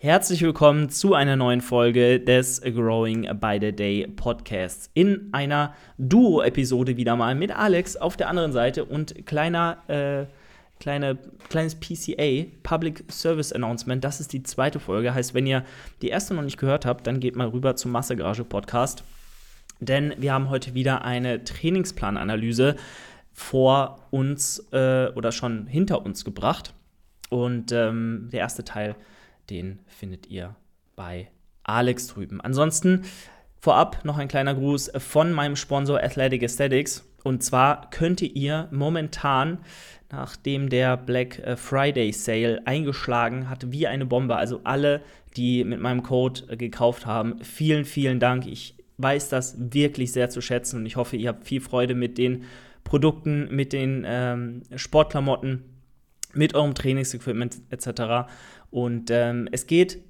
Herzlich willkommen zu einer neuen Folge des Growing by the Day Podcasts. In einer Duo-Episode wieder mal mit Alex auf der anderen Seite und kleiner, äh, kleine, kleines PCA, Public Service Announcement. Das ist die zweite Folge. Heißt, wenn ihr die erste noch nicht gehört habt, dann geht mal rüber zum Massegarage Podcast. Denn wir haben heute wieder eine Trainingsplananalyse vor uns äh, oder schon hinter uns gebracht. Und ähm, der erste Teil den findet ihr bei Alex drüben. Ansonsten vorab noch ein kleiner Gruß von meinem Sponsor Athletic Aesthetics. Und zwar könnt ihr momentan, nachdem der Black äh, Friday Sale eingeschlagen hat, wie eine Bombe, also alle, die mit meinem Code äh, gekauft haben, vielen, vielen Dank. Ich weiß das wirklich sehr zu schätzen und ich hoffe, ihr habt viel Freude mit den Produkten, mit den ähm, Sportklamotten, mit eurem Trainingsequipment etc. Und ähm, es geht,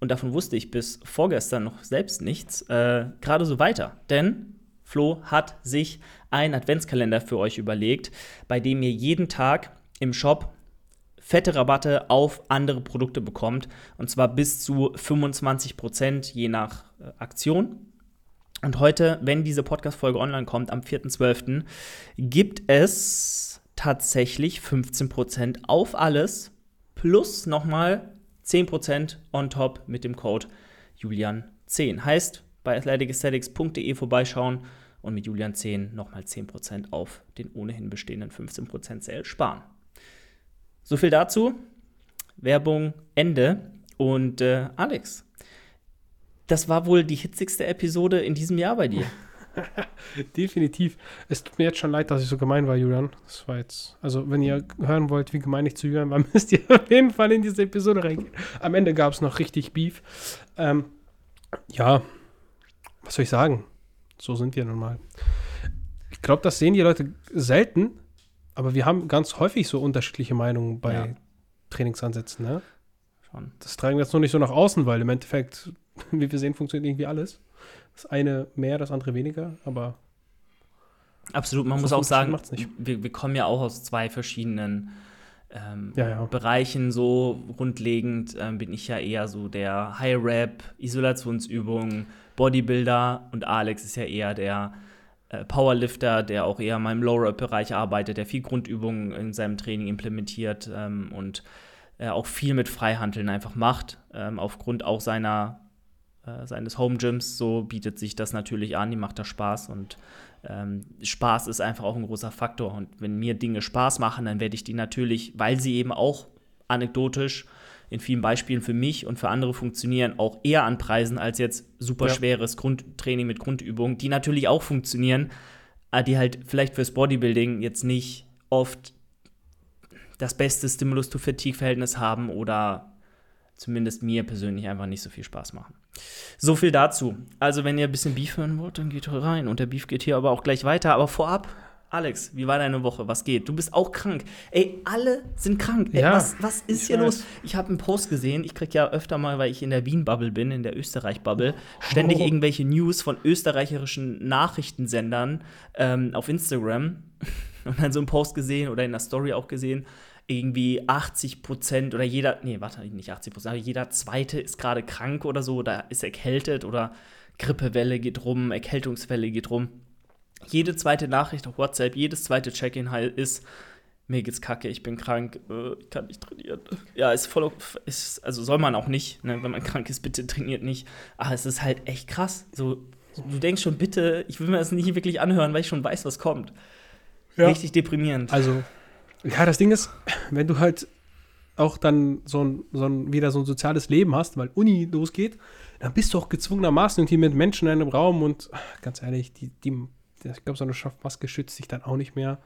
und davon wusste ich bis vorgestern noch selbst nichts, äh, gerade so weiter. Denn Flo hat sich einen Adventskalender für euch überlegt, bei dem ihr jeden Tag im Shop fette Rabatte auf andere Produkte bekommt. Und zwar bis zu 25 Prozent je nach äh, Aktion. Und heute, wenn diese Podcast-Folge online kommt, am 4.12., gibt es tatsächlich 15 Prozent auf alles plus nochmal 10% on top mit dem Code Julian10. Heißt, bei athleticesthetics.de vorbeischauen und mit Julian10 nochmal 10% auf den ohnehin bestehenden 15% Sale sparen. So viel dazu. Werbung Ende. Und äh, Alex, das war wohl die hitzigste Episode in diesem Jahr bei dir. Definitiv. Es tut mir jetzt schon leid, dass ich so gemein war, Julian. Das war jetzt. Also, wenn ihr hören wollt, wie gemein ich zu Julian war, müsst ihr auf jeden Fall in diese Episode reingehen. Am Ende gab es noch richtig Beef. Ähm, ja, was soll ich sagen? So sind wir nun mal. Ich glaube, das sehen die Leute selten, aber wir haben ganz häufig so unterschiedliche Meinungen bei ja. Trainingsansätzen, ne? Schon. Das tragen wir jetzt nur nicht so nach außen, weil im Endeffekt, wie wir sehen, funktioniert irgendwie alles. Das eine mehr, das andere weniger, aber. Absolut, man muss auch sagen, wir, wir, kommen ja auch aus zwei verschiedenen ähm, ja, ja. Bereichen. So grundlegend ähm, bin ich ja eher so der High-Rap, Isolationsübungen, Bodybuilder und Alex ist ja eher der äh, Powerlifter, der auch eher mal im Low-Rap-Bereich arbeitet, der viel Grundübungen in seinem Training implementiert ähm, und äh, auch viel mit Freihandeln einfach macht, ähm, aufgrund auch seiner äh, seines Home Gyms, so bietet sich das natürlich an, die macht da Spaß und ähm, Spaß ist einfach auch ein großer Faktor. Und wenn mir Dinge Spaß machen, dann werde ich die natürlich, weil sie eben auch anekdotisch in vielen Beispielen für mich und für andere funktionieren, auch eher anpreisen als jetzt super ja. schweres Grundtraining mit Grundübungen, die natürlich auch funktionieren, äh, die halt vielleicht fürs Bodybuilding jetzt nicht oft das beste Stimulus-to-Fatigue-Verhältnis haben oder zumindest mir persönlich einfach nicht so viel Spaß machen. So viel dazu. Also, wenn ihr ein bisschen Beef hören wollt, dann geht rein. Und der Beef geht hier aber auch gleich weiter. Aber vorab, Alex, wie war deine Woche? Was geht? Du bist auch krank. Ey, alle sind krank. Ey, ja, was, was ist hier weiß. los? Ich habe einen Post gesehen. Ich krieg ja öfter mal, weil ich in der Wien-Bubble bin, in der Österreich-Bubble, ständig oh. irgendwelche News von österreichischen Nachrichtensendern ähm, auf Instagram. Und dann so einen Post gesehen oder in der Story auch gesehen irgendwie 80 Prozent oder jeder, nee, warte, nicht 80 Prozent, aber jeder Zweite ist gerade krank oder so oder ist erkältet oder Grippewelle geht rum, Erkältungswelle geht rum. Jede zweite Nachricht auf WhatsApp, jedes zweite Check-in ist, mir geht's kacke, ich bin krank, äh, ich kann nicht trainieren. Ja, ist voll, ist, also soll man auch nicht, ne? wenn man krank ist, bitte trainiert nicht. Aber es ist halt echt krass. So, du denkst schon, bitte, ich will mir das nicht wirklich anhören, weil ich schon weiß, was kommt. Ja. Richtig deprimierend. Also, ja, das Ding ist, wenn du halt auch dann so ein, so ein, wieder so ein soziales Leben hast, weil Uni losgeht, dann bist du auch gezwungenermaßen irgendwie mit Menschen in einem Raum und ganz ehrlich, die, die, ich glaube, so eine Schaffmaske schützt sich dann auch nicht mehr.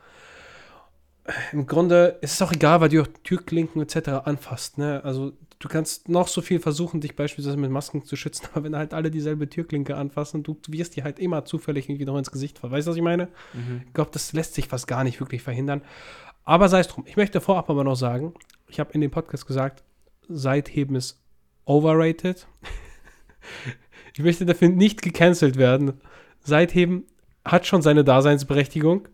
Im Grunde ist es auch egal, weil du auch Türklinken etc. anfasst. Ne? Also du kannst noch so viel versuchen, dich beispielsweise mit Masken zu schützen, aber wenn halt alle dieselbe Türklinke anfassen, du wirst die halt immer zufällig irgendwie noch ins Gesicht fallen. Weißt du, was ich meine? Mhm. Ich glaube, das lässt sich fast gar nicht wirklich verhindern. Aber sei es drum. Ich möchte vorab aber noch sagen, ich habe in dem Podcast gesagt, Seitheben ist overrated. ich möchte dafür nicht gecancelt werden. Seitheben hat schon seine Daseinsberechtigung.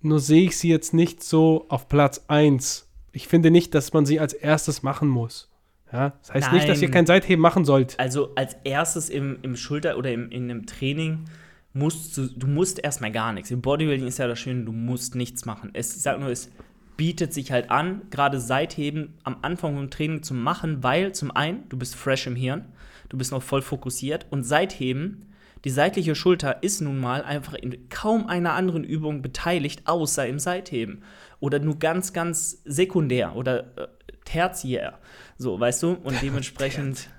Nur sehe ich sie jetzt nicht so auf Platz 1. Ich finde nicht, dass man sie als erstes machen muss. Ja, das heißt nicht, dass ihr kein Seitheben machen sollt. Also als erstes im, im Schulter- oder im, in einem Training musst du, du musst erstmal gar nichts. Im Bodybuilding ist ja das Schöne, du musst nichts machen. Es, ich sag nur, es bietet sich halt an, gerade Seitheben am Anfang vom Training zu machen, weil zum einen, du bist fresh im Hirn, du bist noch voll fokussiert und Seitheben, die seitliche Schulter ist nun mal einfach in kaum einer anderen Übung beteiligt, außer im Seitheben. Oder nur ganz, ganz sekundär oder äh, tertiär. So, weißt du? Und dementsprechend.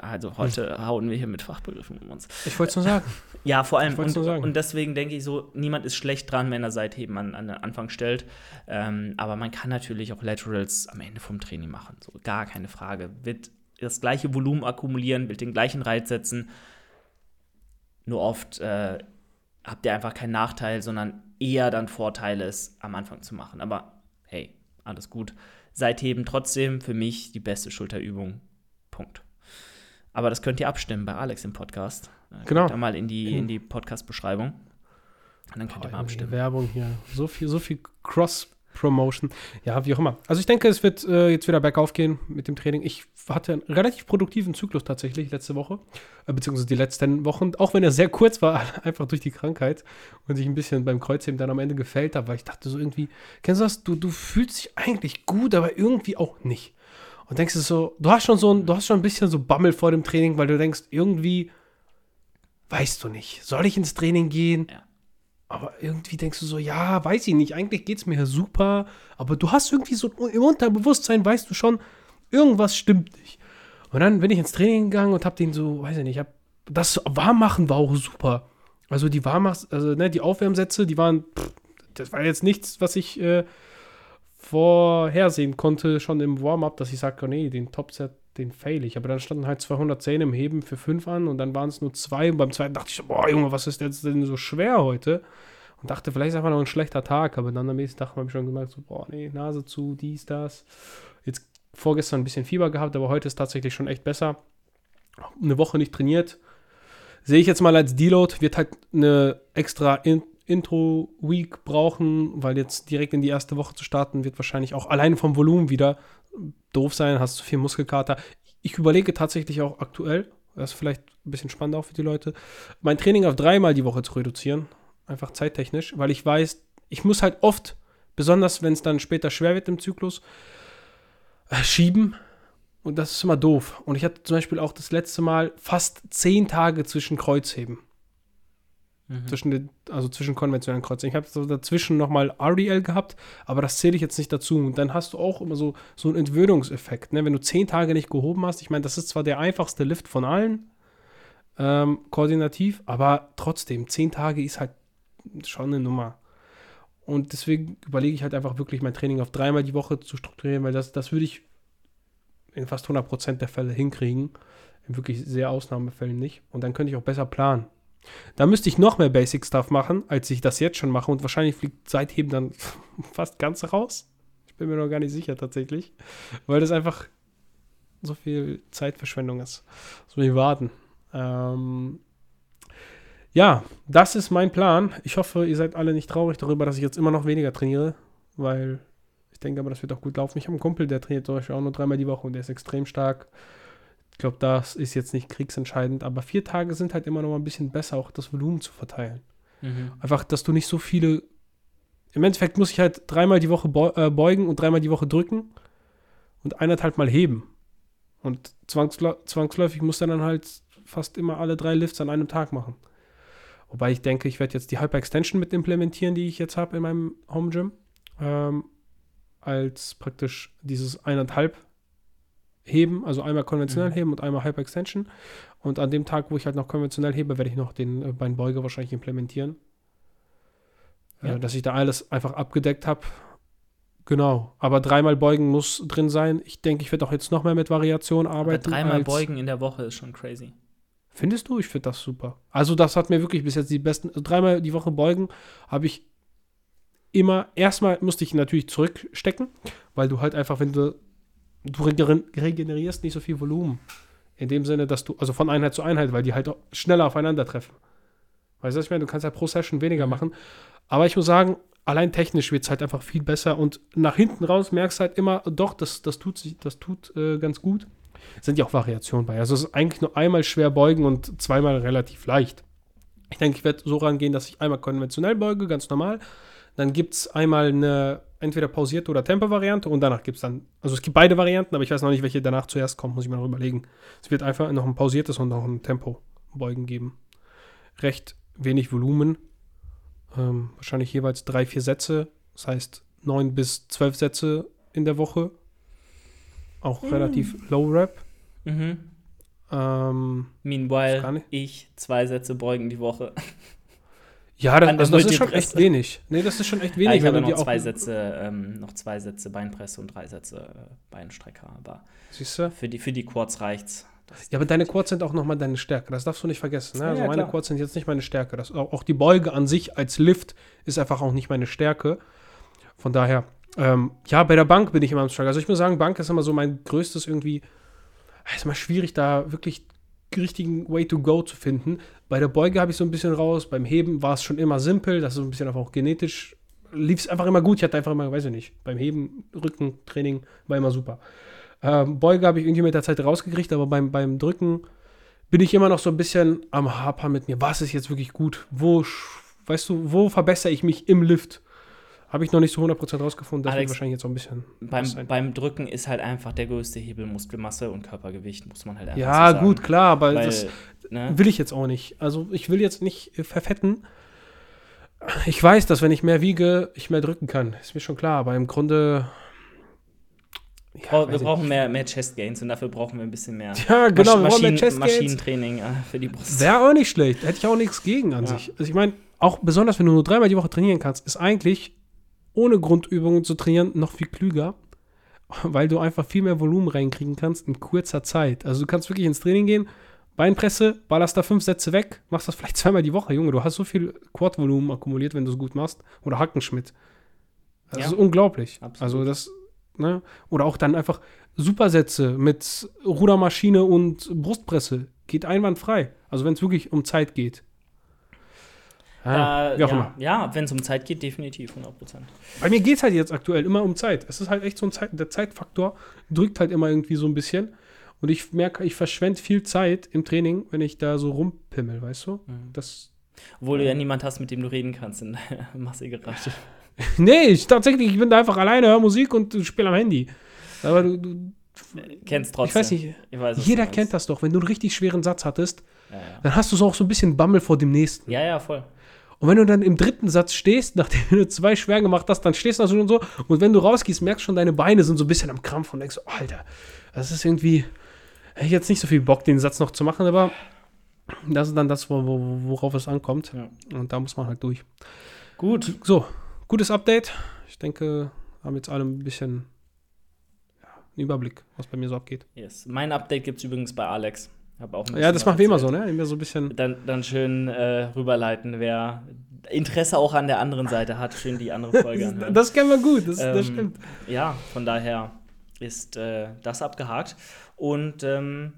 Also heute hauen wir hier mit Fachbegriffen um uns. Ich wollte es nur sagen. Ja, vor allem. Und, und deswegen denke ich so, niemand ist schlecht dran, wenn er Seitheben an, an den Anfang stellt. Ähm, aber man kann natürlich auch Laterals am Ende vom Training machen. So, gar keine Frage. Wird das gleiche Volumen akkumulieren, wird den gleichen Reiz setzen. Nur oft äh, habt ihr einfach keinen Nachteil, sondern eher dann Vorteile, es am Anfang zu machen. Aber hey, alles gut. Seitheben trotzdem für mich die beste Schulterübung. Punkt. Aber das könnt ihr abstimmen bei Alex im Podcast. Äh, Genau. Da mal in die, in die Podcast-Beschreibung. Und dann könnt ihr mal Oh, abstimmen. Werbung hier. So viel, so viel Cross-Promotion. Ja, wie auch immer. Also ich denke, es wird äh, jetzt wieder bergauf gehen mit dem Training. Ich hatte einen relativ produktiven Zyklus tatsächlich letzte Woche, äh, beziehungsweise die letzten Wochen, auch wenn er sehr kurz war, einfach durch die Krankheit und sich ein bisschen beim Kreuzheben dann am Ende gefällt habe, weil ich dachte so irgendwie, kennst du das? Du, du fühlst dich eigentlich gut, aber irgendwie auch nicht. Und denkst du so, du hast schon so ein, du hast schon ein bisschen so Bammel vor dem Training, weil du denkst, irgendwie weißt du nicht, soll ich ins Training gehen? Ja. Aber irgendwie denkst du so, ja, weiß ich nicht, eigentlich geht es mir super, aber du hast irgendwie so im Unterbewusstsein, weißt du schon, irgendwas stimmt nicht. Und dann bin ich ins Training gegangen und hab den so, weiß ich nicht, hab, das Warmmachen war auch super. Also die Warmmach, also ne, die Aufwärmsätze, die waren, pff, das war jetzt nichts, was ich äh, vorhersehen konnte, schon im Warm-up, dass ich sage, oh nee, den Topset, den fail ich. Aber dann standen halt 210 im Heben für 5 an und dann waren es nur zwei. Und beim zweiten dachte ich, so, boah, Junge, was ist jetzt denn so schwer heute? Und dachte, vielleicht ist einfach noch ein schlechter Tag. Aber dann am nächsten Tag habe ich schon gemerkt, so, boah, nee, Nase zu, dies, das. Jetzt vorgestern ein bisschen Fieber gehabt, aber heute ist tatsächlich schon echt besser. Eine Woche nicht trainiert. Sehe ich jetzt mal als Deload, wird halt eine extra Intro-Week brauchen, weil jetzt direkt in die erste Woche zu starten, wird wahrscheinlich auch allein vom Volumen wieder doof sein, hast zu viel Muskelkater. Ich überlege tatsächlich auch aktuell, das ist vielleicht ein bisschen spannend auch für die Leute, mein Training auf dreimal die Woche zu reduzieren, einfach zeittechnisch, weil ich weiß, ich muss halt oft, besonders wenn es dann später schwer wird im Zyklus, äh, schieben. Und das ist immer doof. Und ich hatte zum Beispiel auch das letzte Mal fast zehn Tage zwischen Kreuzheben. Mhm. Zwischen den, also zwischen konventionellen Kreuzen. Ich habe so dazwischen nochmal RDL gehabt, aber das zähle ich jetzt nicht dazu. Und dann hast du auch immer so, so einen Entwöhnungseffekt. Ne? Wenn du zehn Tage nicht gehoben hast, ich meine, das ist zwar der einfachste Lift von allen, ähm, koordinativ, aber trotzdem, zehn Tage ist halt schon eine Nummer. Und deswegen überlege ich halt einfach wirklich mein Training auf dreimal die Woche zu strukturieren, weil das, das würde ich in fast 100% der Fälle hinkriegen. In wirklich sehr Ausnahmefällen nicht. Und dann könnte ich auch besser planen. Da müsste ich noch mehr Basic Stuff machen, als ich das jetzt schon mache. Und wahrscheinlich fliegt Seitheben dann fast ganz raus. Ich bin mir noch gar nicht sicher tatsächlich. Weil das einfach so viel Zeitverschwendung ist. So wie warten. Ähm, ja, das ist mein Plan. Ich hoffe, ihr seid alle nicht traurig darüber, dass ich jetzt immer noch weniger trainiere. Weil ich denke aber, das wird auch gut laufen. Ich habe einen Kumpel, der trainiert zum Beispiel auch nur dreimal die Woche und der ist extrem stark. Ich glaube, das ist jetzt nicht kriegsentscheidend, aber vier Tage sind halt immer noch mal ein bisschen besser, auch das Volumen zu verteilen. Mhm. Einfach, dass du nicht so viele. Im Endeffekt muss ich halt dreimal die Woche äh, beugen und dreimal die Woche drücken und eineinhalb Mal heben. Und zwangsl zwangsläufig muss dann halt fast immer alle drei Lifts an einem Tag machen. Wobei ich denke, ich werde jetzt die Hyper-Extension mit implementieren, die ich jetzt habe in meinem Home Gym. Ähm, als praktisch dieses eineinhalb heben, also einmal konventionell Mhm. heben und einmal Hyper Extension. Und an dem Tag, wo ich halt noch konventionell hebe, werde ich noch den äh, Beinbeuger wahrscheinlich implementieren. Ja. Äh, dass ich da alles einfach abgedeckt habe. Genau. Aber dreimal beugen muss drin sein. Ich denke, ich werde auch jetzt noch mehr mit Variation Aber arbeiten. dreimal als- beugen in der Woche ist schon crazy. Findest du? Ich finde das super. Also, das hat mir wirklich bis jetzt die besten. Also dreimal die Woche beugen habe ich immer. Erstmal musste ich natürlich zurückstecken, weil du halt einfach, wenn du. Du regen- regenerierst nicht so viel Volumen. In dem Sinne, dass du. Also von Einheit zu Einheit, weil die halt auch schneller aufeinandertreffen. Weißt du, was ich meine? Du kannst ja pro Session weniger machen. Aber ich muss sagen, allein technisch wird es halt einfach viel besser und nach hinten raus merkst du halt immer, doch, das, das tut, sich- das tut äh, ganz gut. Sind ja auch Variationen bei. Also es ist eigentlich nur einmal schwer beugen und zweimal relativ leicht. Ich denke, ich werde so rangehen, dass ich einmal konventionell beuge, ganz normal. Dann gibt es einmal eine entweder pausierte oder Tempo-Variante und danach gibt es dann, also es gibt beide Varianten, aber ich weiß noch nicht, welche danach zuerst kommt, muss ich mir noch überlegen. Es wird einfach noch ein pausiertes und noch ein Tempo-Beugen geben. Recht wenig Volumen, ähm, wahrscheinlich jeweils drei, vier Sätze, das heißt neun bis zwölf Sätze in der Woche. Auch relativ low rap. Mhm. Ähm, Meanwhile, ich zwei Sätze beugen die Woche. ja, das, also das ist schon echt wenig. Nee, das ist schon echt Ja, wenig. ich habe noch zwei Sätze, ähm, noch zwei Sätze Beinpresse und drei Sätze äh, Beinstrecker. Aber Siehst du? für die, für die Quads reicht's. Das, Ja, aber deine Quads sind auch nochmal deine Stärke. Das darfst du nicht vergessen. Ne? Ja, Also ja, meine klar. Quads sind jetzt nicht meine Stärke. Das, auch, auch die Beuge an sich als Lift ist einfach auch nicht meine Stärke. Von daher, ähm, ja, bei der Bank bin ich immer am Struggle. Also ich muss sagen, Bank ist immer so mein größtes irgendwie. Es ist immer schwierig, da wirklich richtigen Way to go zu finden. Bei der Beuge habe ich so ein bisschen raus. Beim Heben war es schon immer simpel. Das ist so ein bisschen einfach auch genetisch. Lief es einfach immer gut. Ich hatte einfach immer, weiß ich nicht, beim Heben, Rückentraining war immer super. Ähm, Beuge habe ich irgendwie mit der Zeit rausgekriegt, aber beim, beim Drücken bin ich immer noch so ein bisschen am Hapern mit mir. Was ist jetzt wirklich gut? Wo, weißt du, wo verbessere ich mich im Lift? Habe ich noch nicht so 100% rausgefunden. Das wird Alex, wahrscheinlich jetzt auch ein bisschen. beim, beim Drücken ist halt einfach der größte Hebel Muskelmasse und Körpergewicht, muss man halt einfach Ja, so gut, klar, aber Weil, das ne? will ich jetzt auch nicht. Also, ich will jetzt nicht äh, verfetten. Ich weiß, dass wenn ich mehr wiege, ich mehr drücken kann. Ist mir schon klar, aber im Grunde. Ja, wir brauchen mehr, mehr Chest Gains und dafür brauchen wir ein bisschen mehr. Ja, genau, Masch- wir brauchen mehr Chest Gains. Maschinentraining äh, für die Brust. Wäre auch nicht schlecht. Hätte ich auch nichts gegen an Ja. sich. Also ich meine, auch besonders wenn du nur dreimal die Woche trainieren kannst, ist eigentlich ohne Grundübungen zu trainieren noch viel klüger, weil du einfach viel mehr Volumen reinkriegen kannst in kurzer Zeit. Also du kannst wirklich ins Training gehen, Beinpresse, ballerst da fünf Sätze weg, machst das vielleicht zweimal die Woche, Junge. Du hast so viel Quad-Volumen akkumuliert, wenn du es gut machst. Oder Hackenschmidt. Das Ja. ist unglaublich. Absolut. Also das, ne? Oder auch dann einfach Supersätze mit Rudermaschine und Brustpresse. Geht einwandfrei. Also wenn es wirklich um Zeit geht. Ah, Äh, wie auch ja, immer. ja wenn es um Zeit geht, definitiv 100%. Bei mir geht es halt jetzt aktuell immer um Zeit. Es ist halt echt so ein Zeit, der Zeitfaktor drückt halt immer irgendwie so ein bisschen. Und ich merke, ich verschwende viel Zeit im Training, wenn ich da so rumpimmel, weißt du? Mhm. Das. Obwohl du ja niemand hast, mit dem du reden kannst in der Masse gerade. Nee, ich tatsächlich, ich bin da einfach alleine, höre Musik und spiele am Handy. Aber du, du Kennst trotzdem. ich weiß nicht, Ich weiß, jeder kennt das doch. Wenn du einen richtig schweren Satz hattest, Ja, ja. dann hast du so auch so ein bisschen Bammel vor dem nächsten. ja, ja, voll. Und wenn du dann im dritten Satz stehst, nachdem du zwei schwer gemacht hast, dann stehst du da so und so. Und wenn du rausgehst, merkst du schon, deine Beine sind so ein bisschen am Krampf und denkst, so, Alter, das ist irgendwie. Hätte ich jetzt nicht so viel Bock, den Satz noch zu machen, aber das ist dann das, wo, wo, worauf es ankommt. Ja. Und da muss man halt durch. Gut. So, gutes Update. Ich denke, haben jetzt alle ein bisschen ja, einen Überblick, was bei mir so abgeht. Yes. Mein Update gibt es übrigens bei Alex. Hab auch Ja, das machen wir immer so, ne? Immer so ein bisschen. Dann, dann schön äh, rüberleiten, wer Interesse auch an der anderen Seite hat, schön die andere Folge anhören. Das kennen wir gut, das, das Ähm, stimmt. Ja, von daher ist äh, das abgehakt. Und ähm,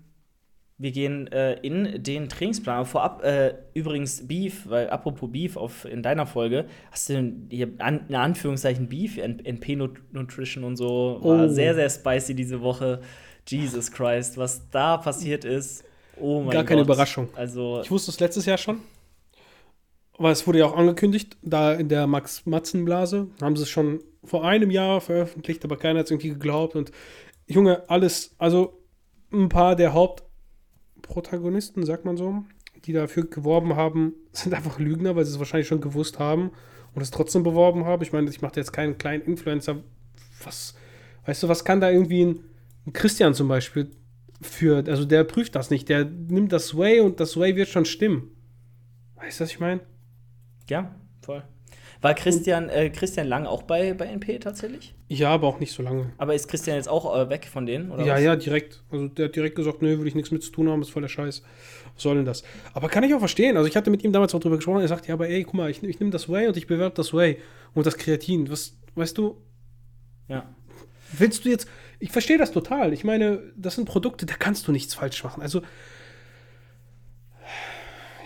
wir gehen äh, in den Trainingsplan. Aber vorab äh, übrigens Beef, weil apropos Beef auf, in deiner Folge, hast du hier an, in Anführungszeichen Beef, NP Nut- Nutrition und so, war Oh. sehr, sehr spicy diese Woche. Jesus Christ, was da passiert ist. Oh mein Gar keine Gott. Überraschung. Also, Ich wusste es letztes Jahr schon. Aber es wurde ja auch angekündigt, da in der Max-Matzen-Blase haben sie es schon vor einem Jahr veröffentlicht, aber keiner hat es irgendwie geglaubt. Und Junge, alles, also ein paar der Hauptprotagonisten, sagt man so, die dafür geworben haben, sind einfach Lügner, weil sie es wahrscheinlich schon gewusst haben und es trotzdem beworben haben. Ich meine, ich mache jetzt keinen kleinen Influencer. Was, weißt du, was kann da irgendwie ein, ein Christian zum Beispiel für, also der prüft das nicht, der nimmt das Way und das Way wird schon stimmen. Weißt du, was ich meine? ja, voll. War Christian, äh, Christian Lang auch bei, bei NP tatsächlich? Ja, aber auch nicht so lange. Aber ist Christian jetzt auch äh, weg von denen? Oder ja, was? ja, direkt. Also der hat direkt gesagt, nö, will ich nichts mit zu tun haben, ist voll der Scheiß. Was soll denn das? Aber kann ich auch verstehen. Also ich hatte mit ihm damals auch drüber gesprochen, er sagt, ja, aber ey, guck mal, ich, ich nehme das Way und ich bewerbe das Way und das Kreatin. Was, weißt du, Ja. willst du jetzt, ich verstehe das total. Ich meine, das sind Produkte, da kannst du nichts falsch machen. Also,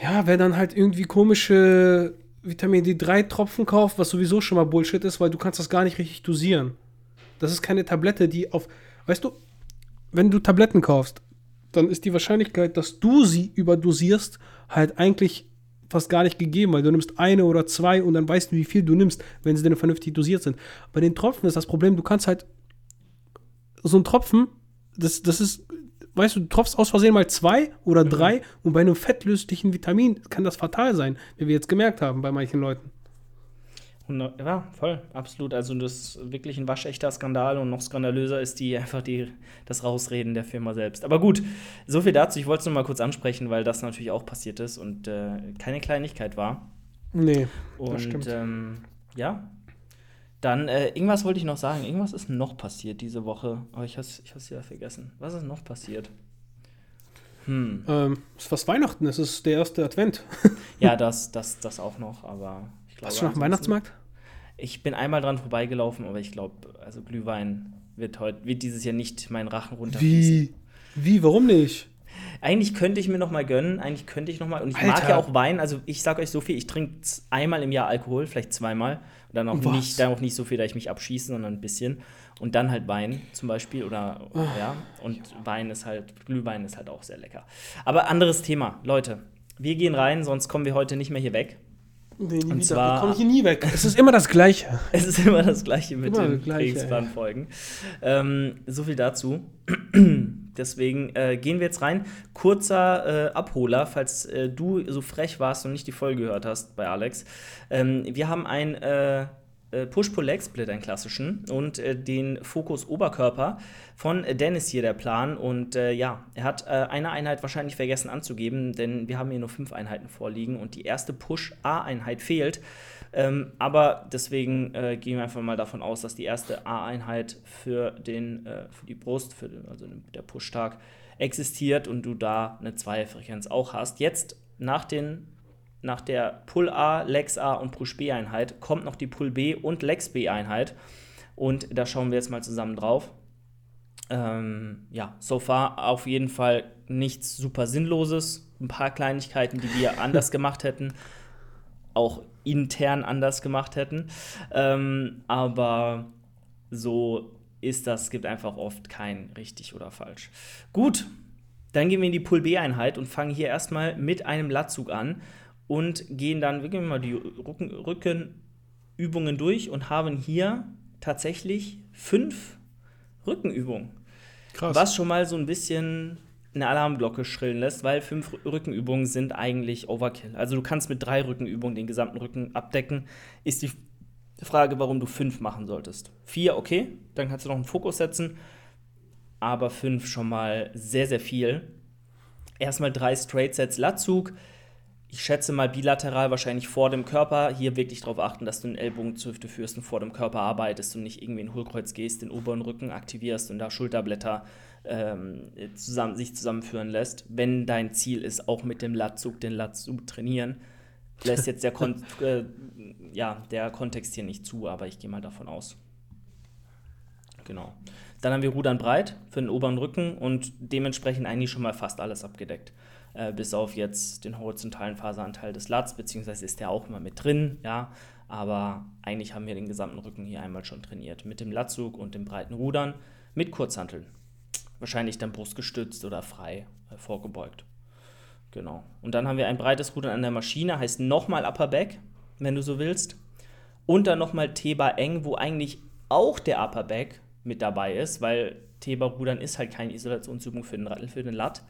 ja, wer dann halt irgendwie komische Vitamin D3-Tropfen kauft, was sowieso schon mal Bullshit ist, weil du kannst das gar nicht richtig dosieren. Das ist keine Tablette, die auf. Weißt du, wenn du Tabletten kaufst, dann ist die Wahrscheinlichkeit, dass du sie überdosierst, halt eigentlich fast gar nicht gegeben, weil du nimmst eine oder zwei und dann weißt du, wie viel du nimmst, wenn sie denn vernünftig dosiert sind. Bei den Tropfen ist das Problem, du kannst halt so einen Tropfen, das, das ist, weißt du, du tropfst aus Versehen mal zwei oder drei und bei einem fettlöslichen Vitamin kann das fatal sein, wie wir jetzt gemerkt haben bei manchen Leuten. Hundert- Ja, voll, absolut. Also das ist wirklich ein waschechter Skandal und noch skandalöser ist die einfach die, das Rausreden der Firma selbst. Aber gut, so viel dazu. Ich wollte es nur mal kurz ansprechen, weil das natürlich auch passiert ist und äh, keine Kleinigkeit war. Nee, Und stimmt. ähm, ja, dann äh, irgendwas wollte ich noch sagen. Irgendwas ist noch passiert diese Woche, aber ich habe es ich wieder vergessen. Was ist noch passiert? Hm. ähm, es ist fast Weihnachten, es ist der erste Advent. Ja, das, das, das auch noch, aber ich glaube. Warst du noch am Weihnachtsmarkt? Ich bin einmal dran vorbeigelaufen, aber ich glaube, also Glühwein wird heute, wird dieses Jahr nicht meinen Rachen runterfließen. Wie? Wie, warum nicht? Eigentlich könnte ich mir noch mal gönnen, eigentlich könnte ich noch mal, und ich Alter. mag ja auch Wein, also ich sag euch so viel, ich trinke einmal im Jahr Alkohol, vielleicht zweimal, und dann auch Was? nicht, dann auch nicht so viel, da ich mich abschieße, sondern ein bisschen. Und dann halt Wein zum Beispiel, oder, Ah. ja, und Wein ist halt, Glühwein ist halt auch sehr lecker. Aber anderes Thema, Leute, wir gehen rein, sonst kommen wir heute nicht mehr hier weg. Nee, nie Und wieder. zwar- Wir kommen hier nie weg. Es ist immer das Gleiche. Es ist immer das Gleiche mit Immer den Kriegsplanfolgen. Ähm, so viel dazu. Deswegen äh, gehen wir jetzt rein. Kurzer äh, Abholer, falls äh, du so frech warst und nicht die Folge gehört hast bei Alex. Ähm, wir haben ein äh, äh, Push-Pull-Leg-Split, einen klassischen, und äh, den Fokus Oberkörper von Dennis hier der Plan. Und ja, er hat eine Einheit wahrscheinlich vergessen anzugeben, denn wir haben hier nur fünf Einheiten vorliegen und die erste Push-A-Einheit fehlt. Ähm, aber deswegen äh, gehen wir einfach mal davon aus, dass die erste A-Einheit für, den, äh, für die Brust, für den, also der Push-Tag, existiert und du da eine Zweierfrequenz auch hast. Jetzt nach, den, nach der Pull-A, Lex-A und Push-B-Einheit kommt noch die Pull-B und Lex-B-Einheit. Und da schauen wir jetzt mal zusammen drauf. Ähm, ja, so far auf jeden Fall nichts super Sinnloses. Ein paar Kleinigkeiten, die wir anders gemacht hätten. Auch intern anders gemacht hätten. Ähm, aber so ist das. Es gibt einfach oft kein richtig oder falsch. Gut, dann gehen wir in die Pull-B-Einheit und fangen hier erstmal mit einem Latzug an und gehen dann, wir gehen mal die Rücken, Rückenübungen durch und haben hier tatsächlich fünf Rückenübungen. Krass. Was schon mal so ein bisschen eine Alarmglocke schrillen lässt, weil fünf Rückenübungen sind eigentlich Overkill. Also du kannst mit drei Rückenübungen den gesamten Rücken abdecken. Ist die Frage, warum du fünf machen solltest. Vier, okay, dann kannst du noch einen Fokus setzen. Aber fünf schon mal sehr, sehr viel. Erstmal drei Straight Sets Latzug. Ich schätze mal bilateral wahrscheinlich vor dem Körper. Hier wirklich darauf achten, dass du den Ellbogen zur Hüfte führst und vor dem Körper arbeitest und nicht irgendwie in Hohlkreuz gehst, den oberen Rücken aktivierst und da Schulterblätter ähm, zusammen, sich zusammenführen lässt. Wenn dein Ziel ist, auch mit dem Latzug den Latzug trainieren, lässt jetzt der, Kon äh, ja, der Kontext hier nicht zu, aber ich gehe mal davon aus. Genau. Dann haben wir Rudern breit für den oberen Rücken und dementsprechend eigentlich schon mal fast alles abgedeckt. Äh, bis auf jetzt den horizontalen Faseranteil des Lats, beziehungsweise ist der auch immer mit drin, ja. Aber eigentlich haben wir den gesamten Rücken hier einmal schon trainiert. Mit dem Latzug und dem breiten Rudern mit Kurzhanteln. Wahrscheinlich dann brustgestützt oder frei äh, vorgebeugt. Genau. Und dann haben wir ein breites Rudern an der Maschine, heißt nochmal Upper Back, wenn du so willst. Und dann nochmal T-Bar eng, wo eigentlich auch der Upper Back mit dabei ist, weil T-Bar-Rudern ist halt keine Isolationsübung für den, für den Lat.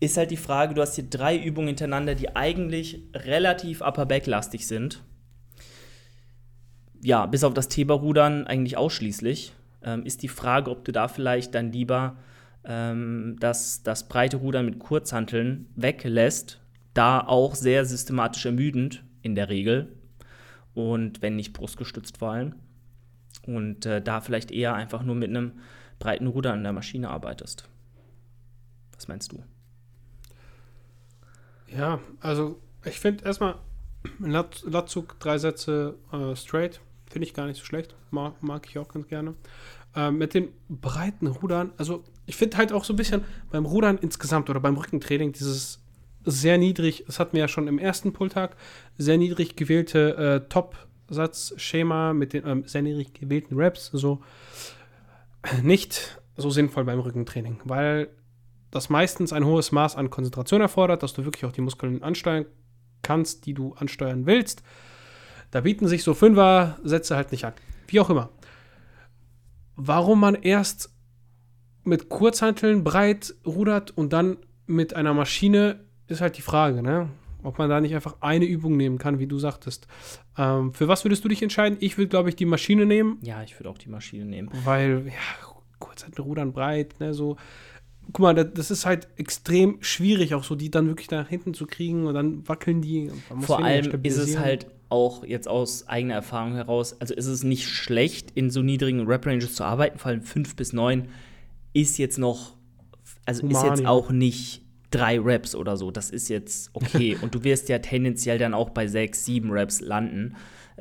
Ist halt die Frage, du hast hier drei Übungen hintereinander, die eigentlich relativ Upper Back-lastig sind. Ja, bis auf das T-Bar-Rudern eigentlich ausschließlich. Ähm, ist die Frage, ob du da vielleicht dann lieber ähm, das, das breite Rudern mit Kurzhanteln weglässt, da auch sehr systematisch ermüdend in der Regel und wenn nicht brustgestützt vor allem. Und äh, da vielleicht eher einfach nur mit einem breiten Ruder an der Maschine arbeitest. Was meinst du? Ja, also ich finde erstmal Lat Latzug, drei Sätze äh, straight, finde ich gar nicht so schlecht. Mag, mag ich auch ganz gerne. Ähm, mit den breiten Rudern, also ich finde halt auch so ein bisschen beim Rudern insgesamt oder beim Rückentraining dieses sehr niedrig, das hatten wir ja schon im ersten Pulltag, sehr niedrig gewählte äh, Top-Satzschema mit den ähm, sehr niedrig gewählten Reps, so nicht so sinnvoll beim Rückentraining, weil das meistens ein hohes Maß an Konzentration erfordert, dass du wirklich auch die Muskeln ansteuern kannst, die du ansteuern willst. Da bieten sich so Fünfer-Sätze halt nicht an. Wie auch immer. Warum man erst mit Kurzhanteln breit rudert und dann mit einer Maschine, ist halt die Frage, ne? Ob man da nicht einfach eine Übung nehmen kann, wie du sagtest. Ähm, für was würdest du dich entscheiden? Ich würde, glaube ich, die Maschine nehmen. Ja, ich würde auch die Maschine nehmen. Weil, ja, Kurzhantel rudern breit, ne, so guck mal, das ist halt extrem schwierig, auch so die dann wirklich nach hinten zu kriegen und dann wackeln die. Vor allem ist es halt auch jetzt aus eigener Erfahrung heraus, also ist es nicht schlecht, in so niedrigen Rap-Ranges zu arbeiten, vor allem 5 bis 9 ist jetzt noch, also Humani. ist jetzt auch nicht drei Raps oder so, das ist jetzt okay. und du wirst ja tendenziell dann auch bei 6, 7 Raps landen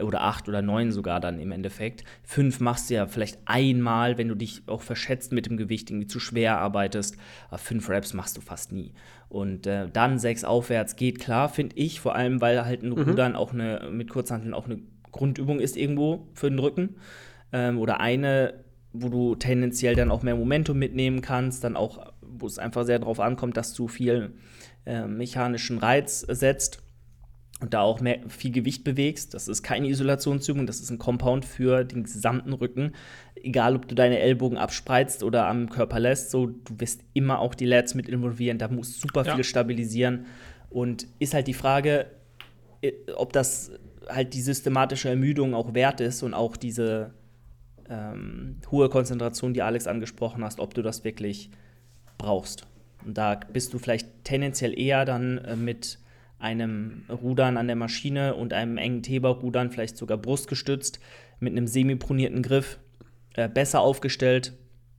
oder acht oder neun sogar dann im Endeffekt. Fünf machst du ja vielleicht einmal, wenn du dich auch verschätzt mit dem Gewicht, irgendwie zu schwer arbeitest. Aber fünf Reps machst du fast nie. Und äh, dann sechs aufwärts geht klar, finde ich, vor allem, weil halt ein mhm. Rudern auch eine, mit Kurzhanteln auch eine Grundübung ist irgendwo für den Rücken. Ähm, oder eine, wo du tendenziell dann auch mehr Momentum mitnehmen kannst, dann auch, wo es einfach sehr darauf ankommt, dass du viel äh, mechanischen Reiz setzt und da auch mehr, viel Gewicht bewegst. Das ist keine Isolationsübung, das ist ein Compound für den gesamten Rücken. Egal, ob du deine Ellbogen abspreizt oder am Körper lässt, so, du wirst immer auch die Lats mit involvieren. Da musst du super ja. viel stabilisieren. Und ist halt die Frage, ob das halt die systematische Ermüdung auch wert ist und auch diese ähm, hohe Konzentration, die Alex angesprochen hast, ob du das wirklich brauchst. Und da bist du vielleicht tendenziell eher dann äh, mit einem Rudern an der Maschine und einem engen T-Bauch-Rudern, vielleicht sogar brustgestützt, mit einem semi-pronierten Griff äh, besser aufgestellt.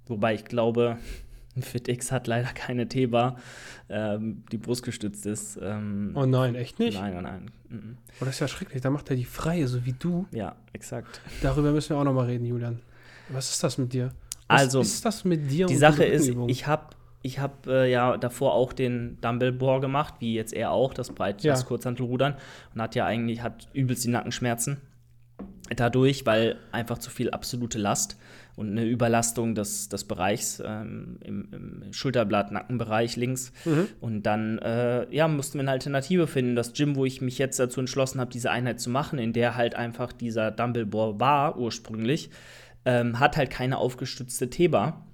Wobei ich glaube, FitX hat leider keine T-Bar, ähm, die brustgestützt ist. Ähm, oh nein, echt nicht? Nein, nein, nein. Mhm. Oh, das ist ja schrecklich. Da macht er die freie, so wie du. Ja, exakt. Darüber müssen wir auch noch mal reden, Julian. Was ist das mit dir? Was also, ist das mit dir? Die Sache ist, ich habe ich habe äh, ja davor auch den Dumble gemacht, wie jetzt er auch, das Breit, ja. das Kurzhantelrudern und hat ja eigentlich hat übelst die Nackenschmerzen dadurch, weil einfach zu viel absolute Last und eine Überlastung des, des Bereichs ähm, im, im Schulterblatt, Nackenbereich links. Mhm. Und dann äh, ja, mussten wir eine Alternative finden. Das Gym, wo ich mich jetzt dazu entschlossen habe, diese Einheit zu machen, in der halt einfach dieser Dumble war ursprünglich, ähm, hat halt keine aufgestützte T-Bar,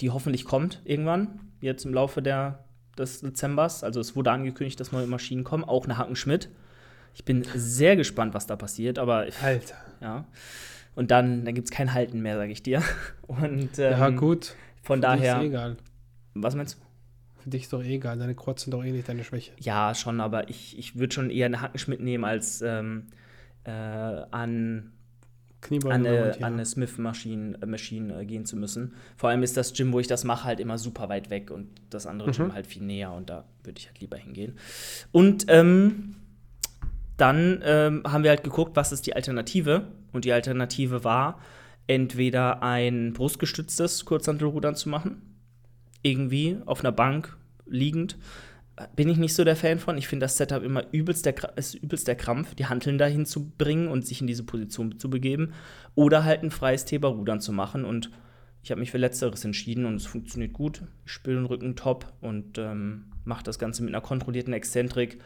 die hoffentlich kommt irgendwann jetzt im Laufe der, des Dezembers. Also es wurde angekündigt, dass neue Maschinen kommen, auch eine Hackenschmidt. Ich bin sehr gespannt, was da passiert, aber ich, Alter. Ja. Und dann, dann gibt es kein Halten mehr, sage ich dir. Und, ähm, ja, gut. Von Für daher. Dich ist eh egal. Was meinst du? Für dich ist doch eh egal. Deine Kreuz sind doch eh nicht deine Schwäche. Ja, schon, aber ich, ich würde schon eher eine Hackenschmidt nehmen als ähm, äh, an an eine, eine Smith-Maschine Machine, äh, gehen zu müssen. Vor allem ist das Gym, wo ich das mache, halt immer super weit weg und das andere mhm. Gym halt viel näher und da würde ich halt lieber hingehen. Und ähm, dann ähm, haben wir halt geguckt, was ist die Alternative. Und die Alternative war, entweder ein brustgestütztes Kurzhantelrudern zu machen, irgendwie auf einer Bank liegend, bin ich nicht so der Fan von. Ich finde das Setup immer übelst der, ist übelst der Krampf, die Hanteln dahin zu bringen und sich in diese Position zu begeben. Oder halt ein freies Thema-Rudern zu machen. Und ich habe mich für Letzteres entschieden und es funktioniert gut. Ich spiele den Rücken top und ähm, mache das Ganze mit einer kontrollierten Exzentrik.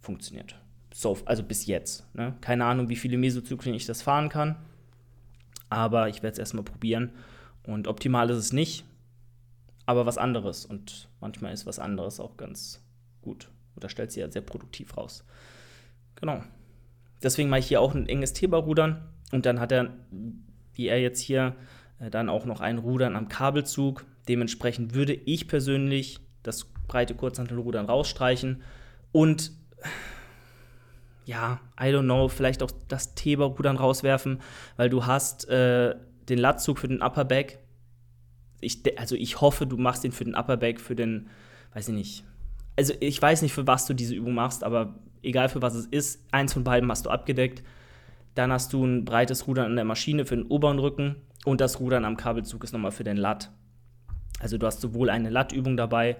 Funktioniert. So, also bis jetzt. Ne? Keine Ahnung, wie viele Mesozyklen ich das fahren kann. Aber ich werde es erstmal probieren. Und optimal ist es nicht aber was anderes. Und manchmal ist was anderes auch ganz gut. Oder stellt sich ja sehr produktiv raus. Genau. Deswegen mache ich hier auch ein enges Thema-Rudern. Und dann hat er, wie er jetzt hier, äh, dann auch noch ein Rudern am Kabelzug. Dementsprechend würde ich persönlich das breite Kurzhantelrudern rausstreichen. Und ja, I don't know, vielleicht auch das Thema-Rudern rauswerfen, weil du hast äh, den Latzug für den Upper Back ich, also ich hoffe, du machst den für den Upper Back, für den, weiß ich nicht. Also ich weiß nicht, für was du diese Übung machst, aber egal für was es ist, eins von beiden hast du abgedeckt. Dann hast du ein breites Rudern an der Maschine für den oberen Rücken und das Rudern am Kabelzug ist nochmal für den Lat. Also du hast sowohl eine Lat-Übung dabei,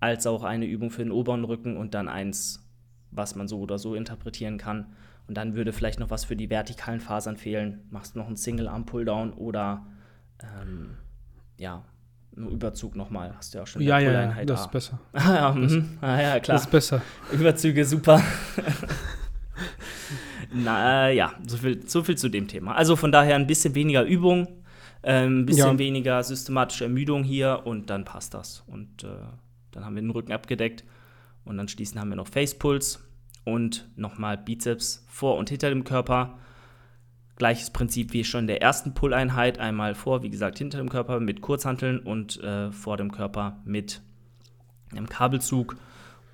als auch eine Übung für den oberen Rücken und dann eins, was man so oder so interpretieren kann. Und dann würde vielleicht noch was für die vertikalen Fasern fehlen. Machst du noch einen Single-Arm-Pulldown oder ähm, ja, einen Überzug nochmal. Hast du ja auch schon Ja, ja, ja, das A. ist besser. Ah, ja, mhm. ah, ja, klar. Das ist besser. Überzüge, super. Na ja, so viel, so viel zu dem Thema. Also von daher ein bisschen weniger Übung, äh, ein bisschen Ja. weniger systematische Ermüdung hier und dann passt das. Und äh, dann haben wir den Rücken abgedeckt und dann schließend haben wir noch Facepuls und nochmal Bizeps vor und hinter dem Körper. Gleiches Prinzip wie schon in der ersten Pull-Einheit. Einmal vor, wie gesagt, hinter dem Körper mit Kurzhanteln und äh, vor dem Körper mit einem Kabelzug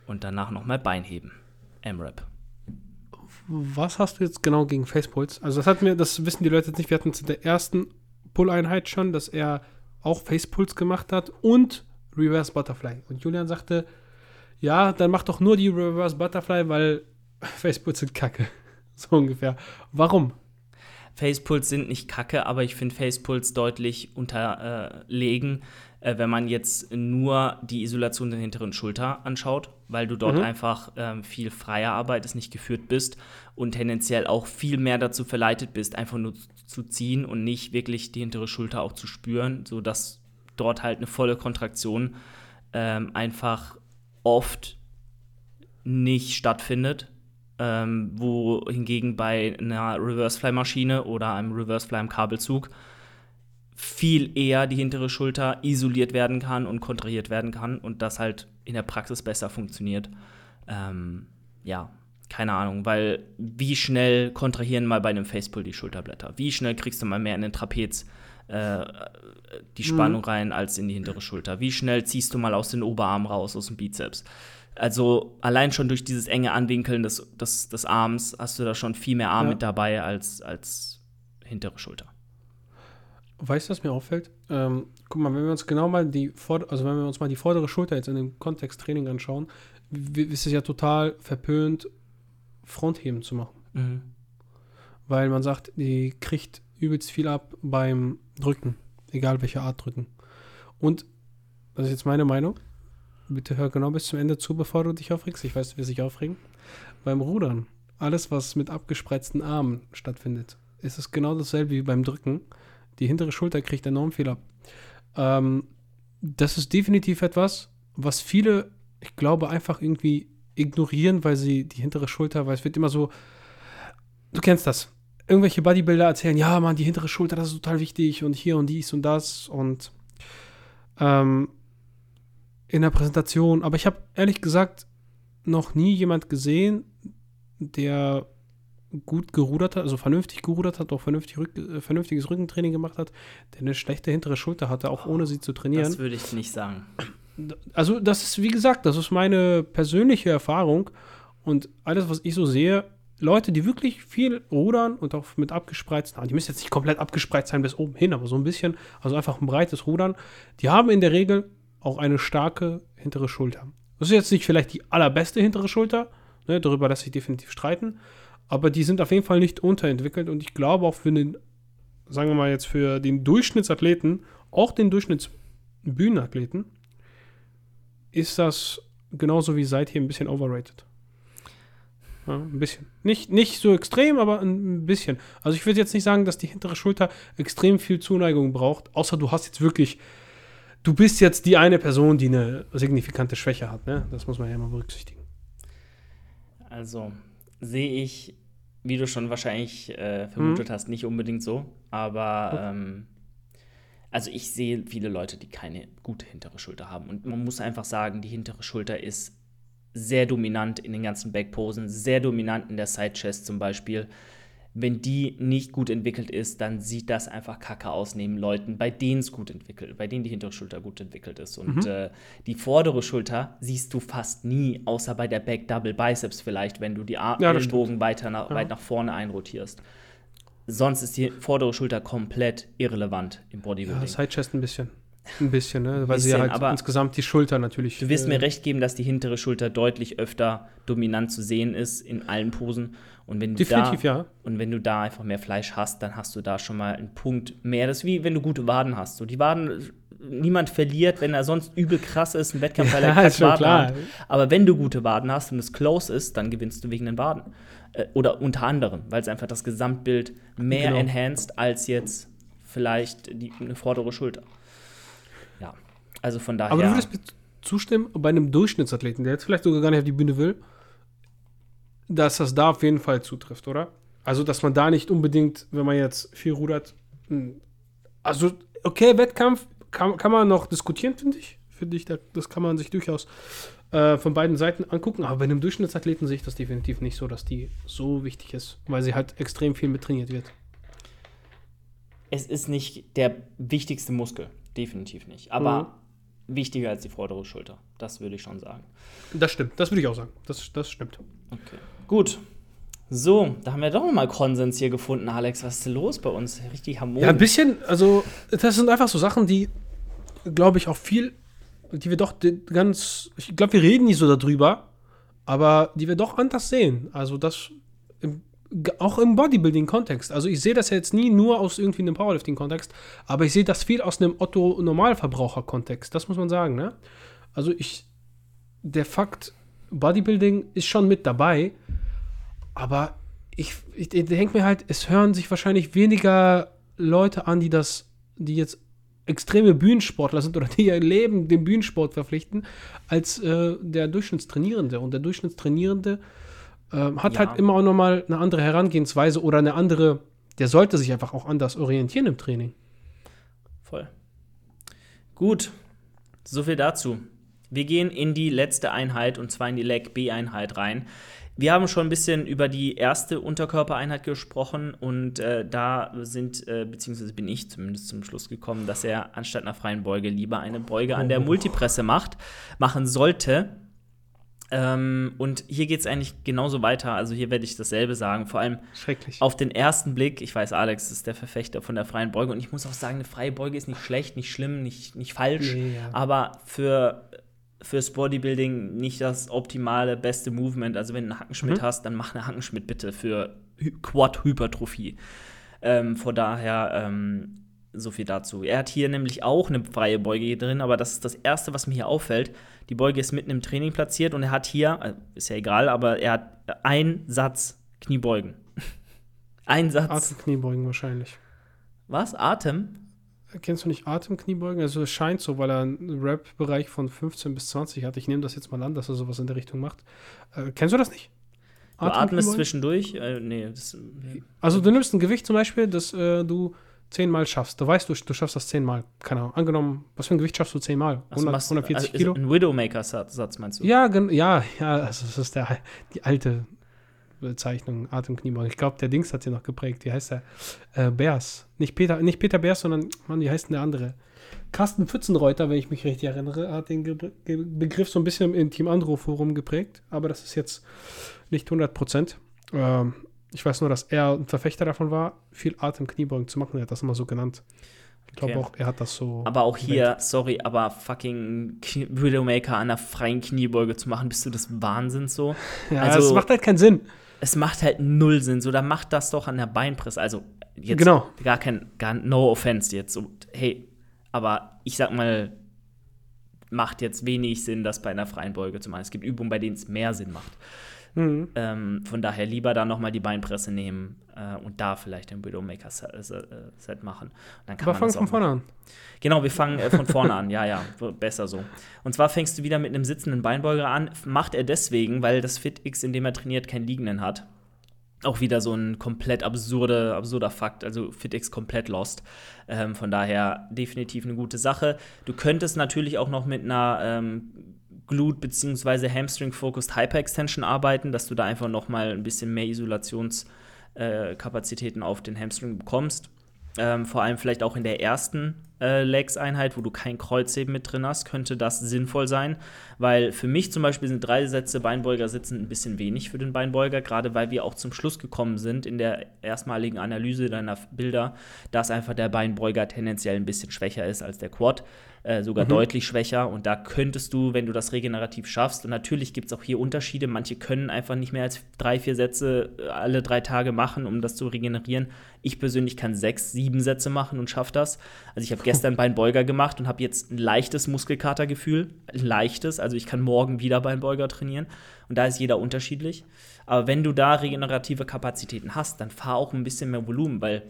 und danach nochmal Beinheben. M-Rap. Was hast du jetzt genau gegen Facepulse? Also das hatten wir, das wissen die Leute jetzt nicht. Wir hatten in der ersten Pull-Einheit schon, dass er auch Facepulse gemacht hat und Reverse Butterfly. Und Julian sagte, ja, dann mach doch nur die Reverse Butterfly, weil Facepulse sind kacke. So ungefähr. Warum? Facepulse sind nicht kacke, aber ich finde Facepulse deutlich unterlegen, äh, wenn man jetzt nur die Isolation der hinteren Schulter anschaut, weil du dort Mhm. einfach ähm, viel freier arbeitest, nicht geführt bist und tendenziell auch viel mehr dazu verleitet bist, einfach nur zu ziehen und nicht wirklich die hintere Schulter auch zu spüren, sodass dort halt eine volle Kontraktion ähm, einfach oft nicht stattfindet. Ähm, wo hingegen bei einer Reverse-Fly-Maschine oder einem Reverse-Fly im Kabelzug viel eher die hintere Schulter isoliert werden kann und kontrahiert werden kann und das halt in der Praxis besser funktioniert. Ähm, ja, keine Ahnung, weil wie schnell kontrahieren mal bei einem Facepull die Schulterblätter? Wie schnell kriegst du mal mehr in den Trapez äh, die Spannung rein als in die hintere Schulter? Wie schnell ziehst du mal aus den Oberarm raus, aus dem Bizeps? Also allein schon durch dieses enge Anwinkeln des, des, des Arms hast du da schon viel mehr Arm Ja. mit dabei als, als hintere Schulter. Weißt du, was mir auffällt? Ähm, guck mal, wenn wir uns genau mal die Vorder also wenn wir uns mal die vordere Schulter jetzt in dem Kontext Training anschauen, ist es ja total verpönt, Frontheben zu machen. Mhm. Weil man sagt, die kriegt übelst viel ab beim Drücken, egal welche Art Drücken. Und, das ist jetzt meine Meinung, bitte hör genau bis zum Ende zu, bevor du dich aufregst. Ich weiß, du wirst dich aufregen. Beim Rudern, alles, was mit abgespreizten Armen stattfindet, ist es genau dasselbe wie beim Drücken. Die hintere Schulter kriegt enorm viel ab. Ähm, das ist definitiv etwas, was viele, ich glaube, einfach irgendwie ignorieren, weil sie die hintere Schulter, weil es wird immer so, du kennst das. Irgendwelche Bodybuilder erzählen, ja, Mann, die hintere Schulter, das ist total wichtig und hier und dies und das und ähm, in der Präsentation. Aber ich habe ehrlich gesagt noch nie jemand gesehen, der gut gerudert hat, also vernünftig gerudert hat, auch vernünftig Rück, äh, vernünftiges Rückentraining gemacht hat, der eine schlechte hintere Schulter hatte, auch ohne sie zu trainieren. Das würde ich nicht sagen. Also, das ist, wie gesagt, das ist meine persönliche Erfahrung. Und alles, was ich so sehe, Leute, die wirklich viel rudern und auch mit abgespreizten Armen, die müssen jetzt nicht komplett abgespreizt sein bis oben hin, aber so ein bisschen, also einfach ein breites Rudern, die haben in der Regel auch eine starke hintere Schulter. Das ist jetzt nicht vielleicht die allerbeste hintere Schulter, ne, darüber lässt sich definitiv streiten, aber die sind auf jeden Fall nicht unterentwickelt und ich glaube auch für den, sagen wir mal jetzt für den Durchschnittsathleten, auch den Durchschnittsbühnenathleten, ist das genauso wie seither ein bisschen overrated. Ja, ein bisschen. Nicht, nicht so extrem, aber ein bisschen. Also ich würde jetzt nicht sagen, dass die hintere Schulter extrem viel Zuneigung braucht, außer du hast jetzt wirklich, du bist jetzt die eine Person, die eine signifikante Schwäche hat. Ne? Das muss man ja immer berücksichtigen. Also sehe ich, wie du schon wahrscheinlich äh, vermutet hast, nicht unbedingt so. Aber ähm, also ich sehe viele Leute, die keine gute hintere Schulter haben. Und man muss einfach sagen, die hintere Schulter ist sehr dominant in den ganzen Backposen, sehr dominant in der Side Chest zum Beispiel. Wenn die nicht gut entwickelt ist, dann sieht das einfach kacke aus neben Leuten, bei denen es gut entwickelt, bei denen die hintere Schulter gut entwickelt ist. Und äh, die vordere Schulter siehst du fast nie, außer bei der Back Double Biceps vielleicht, wenn du die Ar Ja, das Ellbogen weiter nach, weit nach vorne einrotierst. Sonst ist die vordere Schulter komplett irrelevant im Ja, Bodybuilding. Sidechest ein bisschen. Ein bisschen, ne? Weil sie Bisschen, ja halt aber insgesamt die Schulter natürlich. Du wirst äh, mir recht geben, dass die hintere Schulter deutlich öfter dominant zu sehen ist in allen Posen. Und wenn du Definitiv, da, ja. Und wenn du da einfach mehr Fleisch hast, dann hast du da schon mal einen Punkt mehr. Das ist wie wenn du gute Waden hast. So, die Waden niemand verliert, wenn er sonst übel krass ist, ein Wettkampf, weil Ja, er ist schon Waden klar. hat. Aber wenn du gute Waden hast und es close ist, dann gewinnst du wegen den Waden. Äh, oder unter anderem, weil es einfach das Gesamtbild mehr Genau. enhanced als jetzt vielleicht die, eine vordere Schulter. Also von daher. Aber du würdest mir zustimmen, bei einem Durchschnittsathleten, der jetzt vielleicht sogar gar nicht auf die Bühne will, dass das da auf jeden Fall zutrifft, oder? Also, dass man da nicht unbedingt, wenn man jetzt viel rudert, also, okay, Wettkampf kann, kann man noch diskutieren, finde ich. Finde ich, da- das kann man sich durchaus äh, von beiden Seiten angucken. Aber bei einem Durchschnittsathleten sehe ich das definitiv nicht so, dass die so wichtig ist, weil sie halt extrem viel mit trainiert wird. es ist nicht der wichtigste Muskel, definitiv nicht. Aber wichtiger als die vordere Schulter, das würde ich schon sagen. Das stimmt, das würde ich auch sagen. Das, das stimmt. Okay. Gut. So, da haben wir doch noch mal Konsens hier gefunden, Alex. Was ist denn los bei uns? Richtig harmonisch. Ja, ein bisschen, also das sind einfach so Sachen, die, glaube ich, auch viel, die wir doch ganz, ich glaube, wir reden nicht so darüber, aber die wir doch anders sehen. Also das, auch im Bodybuilding-Kontext. Also ich sehe das jetzt nie nur aus irgendwie einem Powerlifting-Kontext, aber ich sehe das viel aus einem Otto-Normalverbraucher-Kontext. Das muss man sagen, ne? Also ich, der Fakt, Bodybuilding ist schon mit dabei, aber ich, ich, ich denke mir halt, es hören sich wahrscheinlich weniger Leute an, die das, die jetzt extreme Bühnensportler sind oder die ihr Leben dem Bühnensport verpflichten, als äh, der Durchschnittstrainierende. Und der Durchschnittstrainierende ähm, hat Ja. halt immer auch nochmal eine andere Herangehensweise oder eine andere, der sollte sich einfach auch anders orientieren im Training. Voll. Gut, so viel dazu. Wir gehen in die letzte Einheit und zwar in die Leg B-Einheit rein. Wir haben schon ein bisschen über die erste Unterkörpereinheit gesprochen und äh, da sind, äh, beziehungsweise bin ich zumindest zum Schluss gekommen, dass er anstatt einer freien Beuge lieber eine Beuge an der Multipresse macht, machen sollte. Ähm, und hier geht es eigentlich genauso weiter. Also hier werde ich dasselbe sagen. Vor allem auf den ersten Blick, ich weiß, Alex ist der Verfechter von der freien Beuge und ich muss auch sagen, eine freie Beuge ist nicht schlecht, nicht schlimm, nicht, nicht falsch, Nee, ja. aber für fürs Bodybuilding nicht das optimale, beste Movement. Also wenn du einen Hackenschmidt Mhm. hast, dann mach eine Hackenschmidt bitte für Hy Quad-Hypertrophie. Ähm, von daher ähm, so viel dazu. Er hat hier nämlich auch eine freie Beuge drin, aber das ist das Erste, was mir hier auffällt. Die Beuge ist mitten im Training platziert und er hat hier, äh, ist ja egal, aber er hat einen Satz Kniebeugen. Ein Satz. Atemkniebeugen wahrscheinlich. Was? Atem? Kennst du nicht Atemkniebeugen? Also es scheint so, weil er einen Rap-Bereich von 15 bis 20 hat. Ich nehme das jetzt mal an, dass er sowas in der Richtung macht. Äh, kennst du das nicht? Du atmest zwischendurch? Äh, nee, das, nee. Also du nimmst ein Gewicht zum Beispiel, das äh, du zehnmal schaffst. Du weißt, du, du schaffst das zehnmal. Keine Ahnung. Angenommen, was für ein Gewicht schaffst du zehnmal? Ach, du 100, machst- 140 also, Kilo? Ein Widowmaker-Satz meinst du? Ja, ja, ja, also das ist der, die alte Bezeichnung, Atemkniebeugen. Ich glaube, der Dings hat sie noch geprägt. Wie heißt der? Äh, Beers. Nicht Peter, nicht Peter Beers, sondern, Mann, wie heißt denn der andere? Carsten Pfützenreuter, wenn ich mich richtig erinnere, hat den Ge Ge Begriff so ein bisschen im Team Andro Forum geprägt, aber das ist jetzt nicht 100 Prozent. Ähm, ich weiß nur, dass er ein Verfechter davon war, viel Atemkniebeugen zu machen. Er hat das immer so genannt. Ich glaube Okay. auch, er hat das so. Aber auch hier, sorry, aber fucking Widowmaker an einer freien Kniebeuge zu machen, bist du das Wahnsinn so? ja, also- das macht halt keinen Sinn. Es macht halt null Sinn. So, dann macht das doch an der Beinpresse. Also, jetzt Genau. gar kein, gar no offense jetzt. So, hey, aber ich sag mal, macht jetzt wenig Sinn, das bei einer freien Beuge zu machen. Es gibt Übungen, bei denen es mehr Sinn macht. Mhm. Ähm, von daher lieber dann nochmal die Beinpresse nehmen äh, und da vielleicht den Widowmaker-Set machen. Und dann kann Aber man von vorne an. Genau, wir fangen äh, von vorne an. Ja, ja, besser so. Und zwar fängst du wieder mit einem sitzenden Beinbeuger an. Macht er deswegen, weil das FitX, in dem er trainiert, keinen liegenden hat. Auch wieder so ein komplett absurde, absurder Fakt. Also FitX komplett lost. Ähm, von daher definitiv eine gute Sache. Du könntest natürlich auch noch mit einer ähm, Glute- bzw. Hamstring-Focused Hyperextension arbeiten, dass du da einfach noch mal ein bisschen mehr Isolationskapazitäten auf den Hamstring bekommst. Ähm, vor allem vielleicht auch in der ersten äh, Legs-Einheit, wo du kein Kreuzheben mit drin hast, könnte das sinnvoll sein. Weil für mich zum Beispiel sind drei Sätze Beinbeuger sitzen ein bisschen wenig für den Beinbeuger, gerade weil wir auch zum Schluss gekommen sind in der erstmaligen Analyse deiner Bilder, dass einfach der Beinbeuger tendenziell ein bisschen schwächer ist als der Quad, äh, sogar deutlich schwächer. Und da könntest du, wenn du das regenerativ schaffst, und natürlich gibt es auch hier Unterschiede, manche können einfach nicht mehr als drei, vier Sätze äh, alle drei Tage machen, um das zu regenerieren. Ich persönlich kann sechs, sieben Sätze machen und schaffe das. Also ich habe gestern Beinbeuger gemacht und habe jetzt ein leichtes Muskelkatergefühl. Ein leichtes, also ich kann morgen wieder Beinbeuger trainieren. Und da ist jeder unterschiedlich. Aber wenn du da regenerative Kapazitäten hast, dann fahr auch ein bisschen mehr Volumen, weil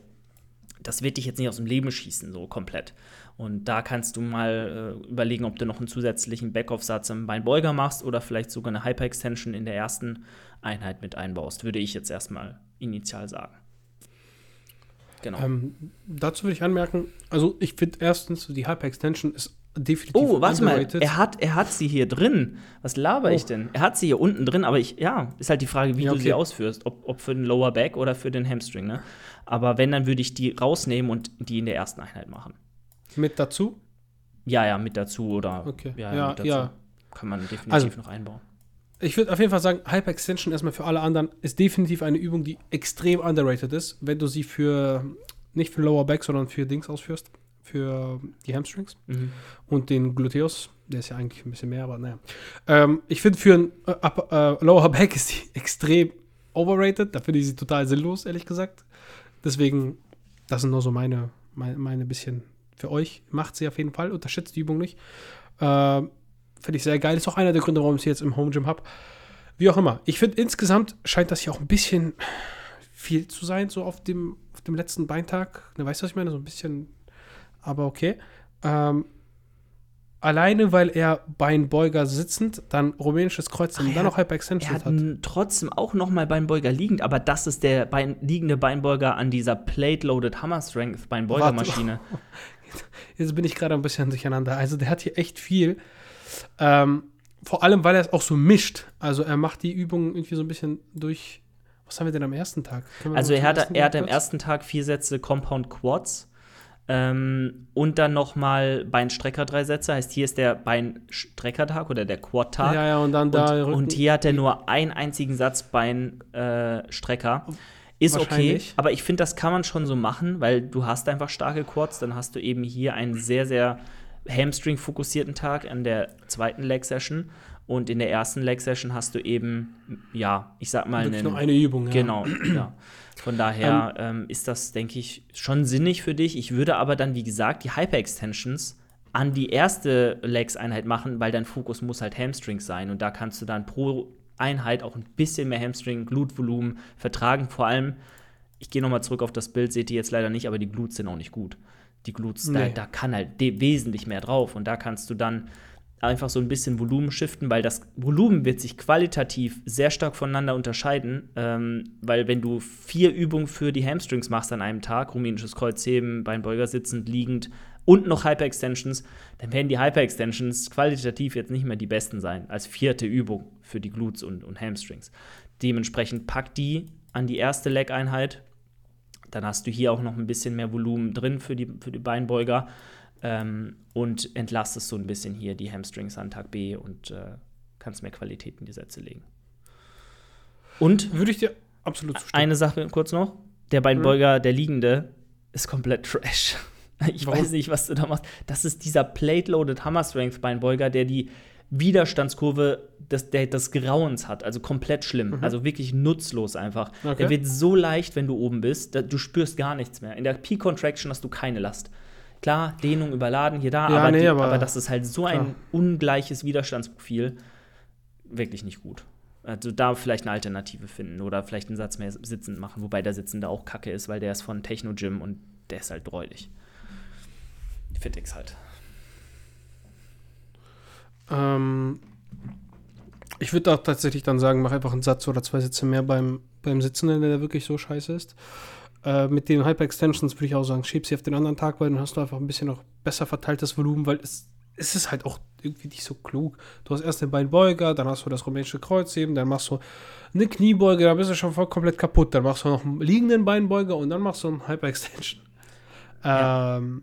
das wird dich jetzt nicht aus dem Leben schießen, so komplett. Und da kannst du mal äh, überlegen, ob du noch einen zusätzlichen Backoff-Satz im Beinbeuger machst oder vielleicht sogar eine Hyper-Extension in der ersten Einheit mit einbaust, würde ich jetzt erstmal initial sagen. Genau. Ähm, dazu würde ich anmerken, also ich finde erstens, die Hyper-Extension ist definitiv Oh, warte underrated. mal, er hat, er hat sie hier drin. Was laber oh. ich denn? Er hat sie hier unten drin, aber ich, ja, ist halt die Frage, wie ja, okay. du sie ausführst. Ob, ob für den Lower Back oder für den Hamstring, ne? Aber wenn, dann würde ich die rausnehmen und die in der ersten Einheit machen. Mit dazu? Ja, ja, mit dazu oder okay. ja, ja, ja. Kann man definitiv also, noch einbauen. Ich würde auf jeden Fall sagen, Hyperextension erstmal für alle anderen ist definitiv eine Übung, die extrem underrated ist, wenn du sie für nicht für Lower Back, sondern für Dings ausführst, für die Hamstrings mhm. und den Gluteus. Der ist ja eigentlich ein bisschen mehr, aber naja. Ähm, ich finde für ein äh, äh, Lower Back ist die extrem overrated. Da finde ich sie total sinnlos, ehrlich gesagt. Deswegen, das sind nur so meine, meine, meine bisschen für euch. Macht sie auf jeden Fall, unterschätzt die Übung nicht. Äh, finde ich sehr geil. Ist auch einer der Gründe, warum ich sie jetzt im Home Gym habe. Wie auch immer. Ich finde insgesamt scheint das hier auch ein bisschen viel zu sein, so auf dem, auf dem letzten Beintag. Ne, weißt du, was ich meine? So ein bisschen, aber okay. Ähm, alleine, weil er Beinbeuger sitzend, dann rumänisches Kreuz und dann noch Hyperextension hat. Er hat trotzdem auch noch mal Beinbeuger liegend, aber das ist der Bein, liegende Beinbeuger an dieser Plate-Loaded Hammer Strength Beinbeugermaschine. Jetzt bin ich gerade ein bisschen durcheinander. Also der hat hier echt viel. Ähm, vor allem, weil er es auch so mischt. Also er macht die Übungen irgendwie so ein bisschen durch. Was haben wir denn am ersten Tag? Also er hatte, er hatte am ersten Tag vier Sätze Compound Quads. Ähm, und dann nochmal Beinstrecker drei Sätze. Heißt, hier ist der Beinstreckertag oder der Quad-Tag. Ja, ja, und dann da. Und, und hier hat er nur einen einzigen Satz Beinstrecker. Äh, ist okay, aber ich finde, das kann man schon so machen, weil du hast einfach starke Quads, dann hast du eben hier einen sehr, sehr Hamstring-fokussierten Tag an der zweiten Leg-Session und in der ersten Leg-Session hast du eben, ja, ich sag mal, einen, nur eine Übung. Ja. Genau, ja. Von daher ähm, ähm, ist das, denke ich, schon sinnig für dich. Ich würde aber dann, wie gesagt, die Hyper-Extensions an die erste Legs-Einheit machen, weil dein Fokus muss halt Hamstrings sein. Und da kannst du dann pro Einheit auch ein bisschen mehr Hamstring, Glutvolumen vertragen. Vor allem, ich gehe nochmal zurück auf das Bild, seht ihr jetzt leider nicht, aber die Glutes sind auch nicht gut. Die Glutes, nee. da, da kann halt wesentlich mehr drauf. Und da kannst du dann einfach so ein bisschen Volumen shiften, weil das Volumen wird sich qualitativ sehr stark voneinander unterscheiden, ähm, weil wenn du vier Übungen für die Hamstrings machst an einem Tag, rumänisches Kreuzheben, Beinbeuger sitzend, liegend und noch Hyper-Extensions, dann werden die Hyper-Extensions qualitativ jetzt nicht mehr die besten sein, als vierte Übung für die Glutes und, und Hamstrings. Dementsprechend pack die an die erste Leg-Einheit, dann hast du hier auch noch ein bisschen mehr Volumen drin für die, für die Beinbeuger ähm, und entlastest so ein bisschen hier die Hamstrings an Tag B und äh, kannst mehr Qualität in die Sätze legen. Und würde ich dir absolut zustimmen. Eine Sache kurz noch: Der Beinbeuger, mhm. der liegende, ist komplett trash. Ich Warum? weiß nicht, was du da machst. Das ist dieser Plate-Loaded Hammer Strength Beinbeuger, der die Widerstandskurve des, der, des Grauens hat. Also komplett schlimm. Mhm. Also wirklich nutzlos einfach. Okay. Der wird so leicht, wenn du oben bist. Da, du spürst gar nichts mehr. In der Peak-Contraction hast du keine Last. Klar, Dehnung überladen, hier da, ja, aber, nee, die, aber, aber, das ist halt so ein klar. ungleiches Widerstandsprofil. Wirklich nicht gut. Also da vielleicht eine Alternative finden oder vielleicht einen Satz mehr sitzend machen, wobei der Sitzende auch kacke ist, weil der ist von Techno Gym und der ist halt dreulig. Fitix halt. Ähm, ich würde auch tatsächlich dann sagen, mach einfach einen Satz oder zwei Sätze mehr beim, beim Sitzenden, wenn der wirklich so scheiße ist. Äh, mit den Hyper-Extensions würde ich auch sagen, schieb sie auf den anderen Tag, weil dann hast du einfach ein bisschen noch besser verteiltes Volumen, weil es, es ist halt auch irgendwie nicht so klug. Du hast erst den Beinbeuger, dann hast du das rumänische Kreuzheben, dann machst du eine Kniebeuge, da bist du schon voll komplett kaputt. Dann machst du noch einen liegenden Beinbeuger und dann machst du einen Hyper-Extension. Ja. Ähm,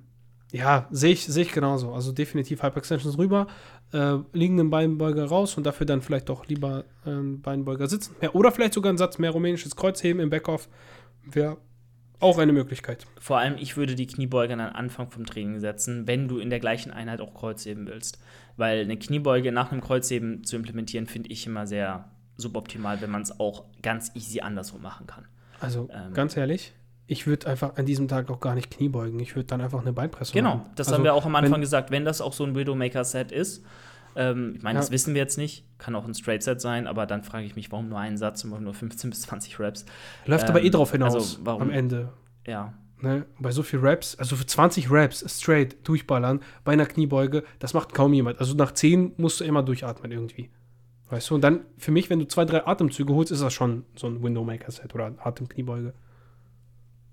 ja, sehe ich, seh ich genauso. Also definitiv Hyper-Extensions rüber, äh, liegenden Beinbeuger raus und dafür dann vielleicht doch lieber äh, Beinbeuger sitzen. Mehr, oder vielleicht sogar einen Satz mehr rumänisches Kreuzheben im Backoff. Wäre auch eine Möglichkeit. Vor allem, ich würde die Kniebeuge an Anfang vom Training setzen, wenn du in der gleichen Einheit auch Kreuzheben willst. Weil eine Kniebeuge nach einem Kreuzheben zu implementieren, finde ich immer sehr suboptimal, wenn man es auch ganz easy andersrum machen kann. Also, ähm, ganz ehrlich, ich würde einfach an diesem Tag auch gar nicht Knie beugen. Ich würde dann einfach eine Beinpresse Genau, machen. das Also, haben wir auch am Anfang wenn- gesagt, wenn das auch so ein Widowmaker-Set ist. Ähm, ich meine, Ja. das wissen wir jetzt nicht, kann auch ein Straight-Set sein, aber dann frage ich mich, warum nur einen Satz und warum nur 15 bis 20 Raps. Läuft aber eh ähm, drauf hinaus also warum- am Ende. Ja, Ne? Bei so viel Raps, also für 20 Raps straight durchballern bei einer Kniebeuge, das macht kaum jemand. Also nach 10 musst du immer durchatmen irgendwie. Weißt du, und dann für mich, wenn du zwei, drei Atemzüge holst, ist das schon so ein Windowmaker-Set oder Atemkniebeuge.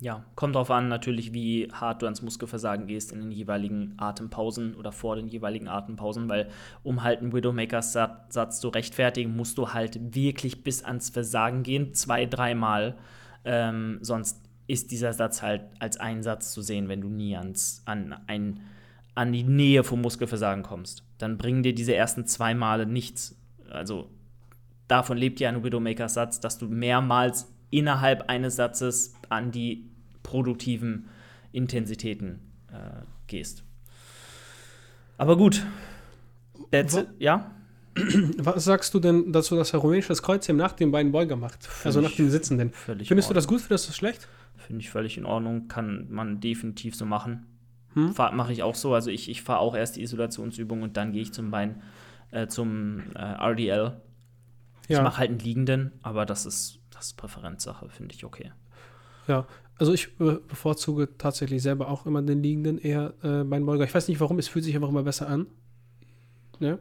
Ja, kommt drauf an, natürlich, wie hart du ans Muskelversagen gehst in den jeweiligen Atempausen oder vor den jeweiligen Atempausen, weil um halt einen Widowmaker-Satz zu rechtfertigen, musst du halt wirklich bis ans Versagen gehen, zwei, dreimal. Ähm, sonst ist dieser Satz halt als ein Satz zu sehen, wenn du nie ans, an, ein, an die Nähe vom Muskelversagen kommst. Dann bringen dir diese ersten zwei Male nichts. Also davon lebt ja ein Widowmaker-Satz, dass du mehrmals innerhalb eines Satzes an die produktiven Intensitäten äh, gehst. Aber gut. That's Wo-. Ja? Was sagst du denn dazu, dass er rumänisches Kreuzheben nach dem Beinbeuger macht? also nach dem Sitzenden. Völlig Findest du das gut, findest du das schlecht? Finde ich völlig in Ordnung. Kann man definitiv so machen. Hm? Mache ich auch so. Also ich, ich fahre auch erst die Isolationsübung und dann gehe ich zum Bein, äh, zum äh, RDL. Ich mache halt einen liegenden, aber das ist, das ist Präferenzsache, finde ich okay. Ja, also ich äh, bevorzuge tatsächlich selber auch immer den liegenden eher äh, Beinbeuger. Ich weiß nicht warum, es fühlt sich einfach immer besser an. Ne?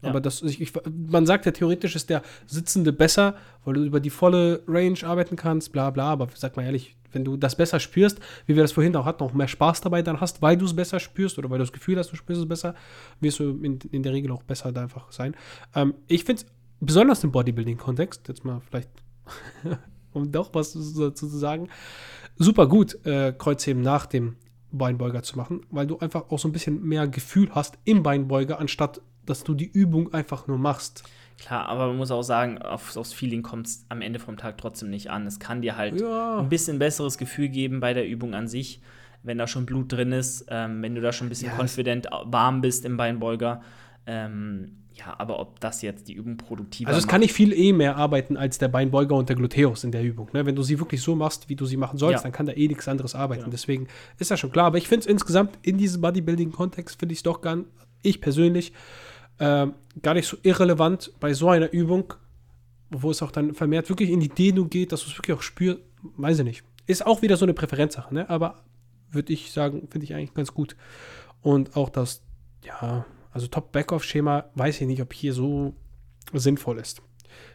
Ja. Aber das, ich, ich, man sagt ja theoretisch ist der Sitzende besser, weil du über die volle Range arbeiten kannst, bla bla. Aber sag mal ehrlich, wenn du das besser spürst, wie wir das vorhin auch hatten, auch mehr Spaß dabei dann hast, weil du es besser spürst oder weil du das Gefühl hast, du spürst es besser, wirst du in, in der Regel auch besser da einfach sein. Ähm, ich finde es besonders im Bodybuilding-Kontext, jetzt mal vielleicht, um doch was dazu zu sagen, super gut, äh, Kreuzheben nach dem Beinbeuger zu machen, weil du einfach auch so ein bisschen mehr Gefühl hast im Beinbeuger, anstatt dass du die Übung einfach nur machst. Klar, aber man muss auch sagen, auf, aufs Feeling kommt es am Ende vom Tag trotzdem nicht an. Es kann dir halt Ja. ein bisschen besseres Gefühl geben bei der Übung an sich, wenn da schon Blut drin ist, ähm, wenn du da schon ein bisschen Ja, confident warm bist im Beinbeuger. Ähm, ja, aber ob das jetzt die Übung produktiver Also es macht, kann nicht viel eh mehr arbeiten als der Beinbeuger und der Gluteus in der Übung. Ne? Wenn du sie wirklich so machst, wie du sie machen sollst, Ja. dann kann da eh nichts anderes arbeiten. Ja. Deswegen ist das schon klar. Aber ich finde es insgesamt in diesem Bodybuilding-Kontext, finde ich es doch gar, ich persönlich, ähm, gar nicht so irrelevant bei so einer Übung, wo es auch dann vermehrt wirklich in die Dehnung geht, dass du es wirklich auch spürst, weiß ich nicht. Ist auch wieder so eine Präferenzsache, ne? aber würde ich sagen, finde ich eigentlich ganz gut. Und auch das, ja, also Top-Backoff-Schema, weiß ich nicht, ob hier so sinnvoll ist.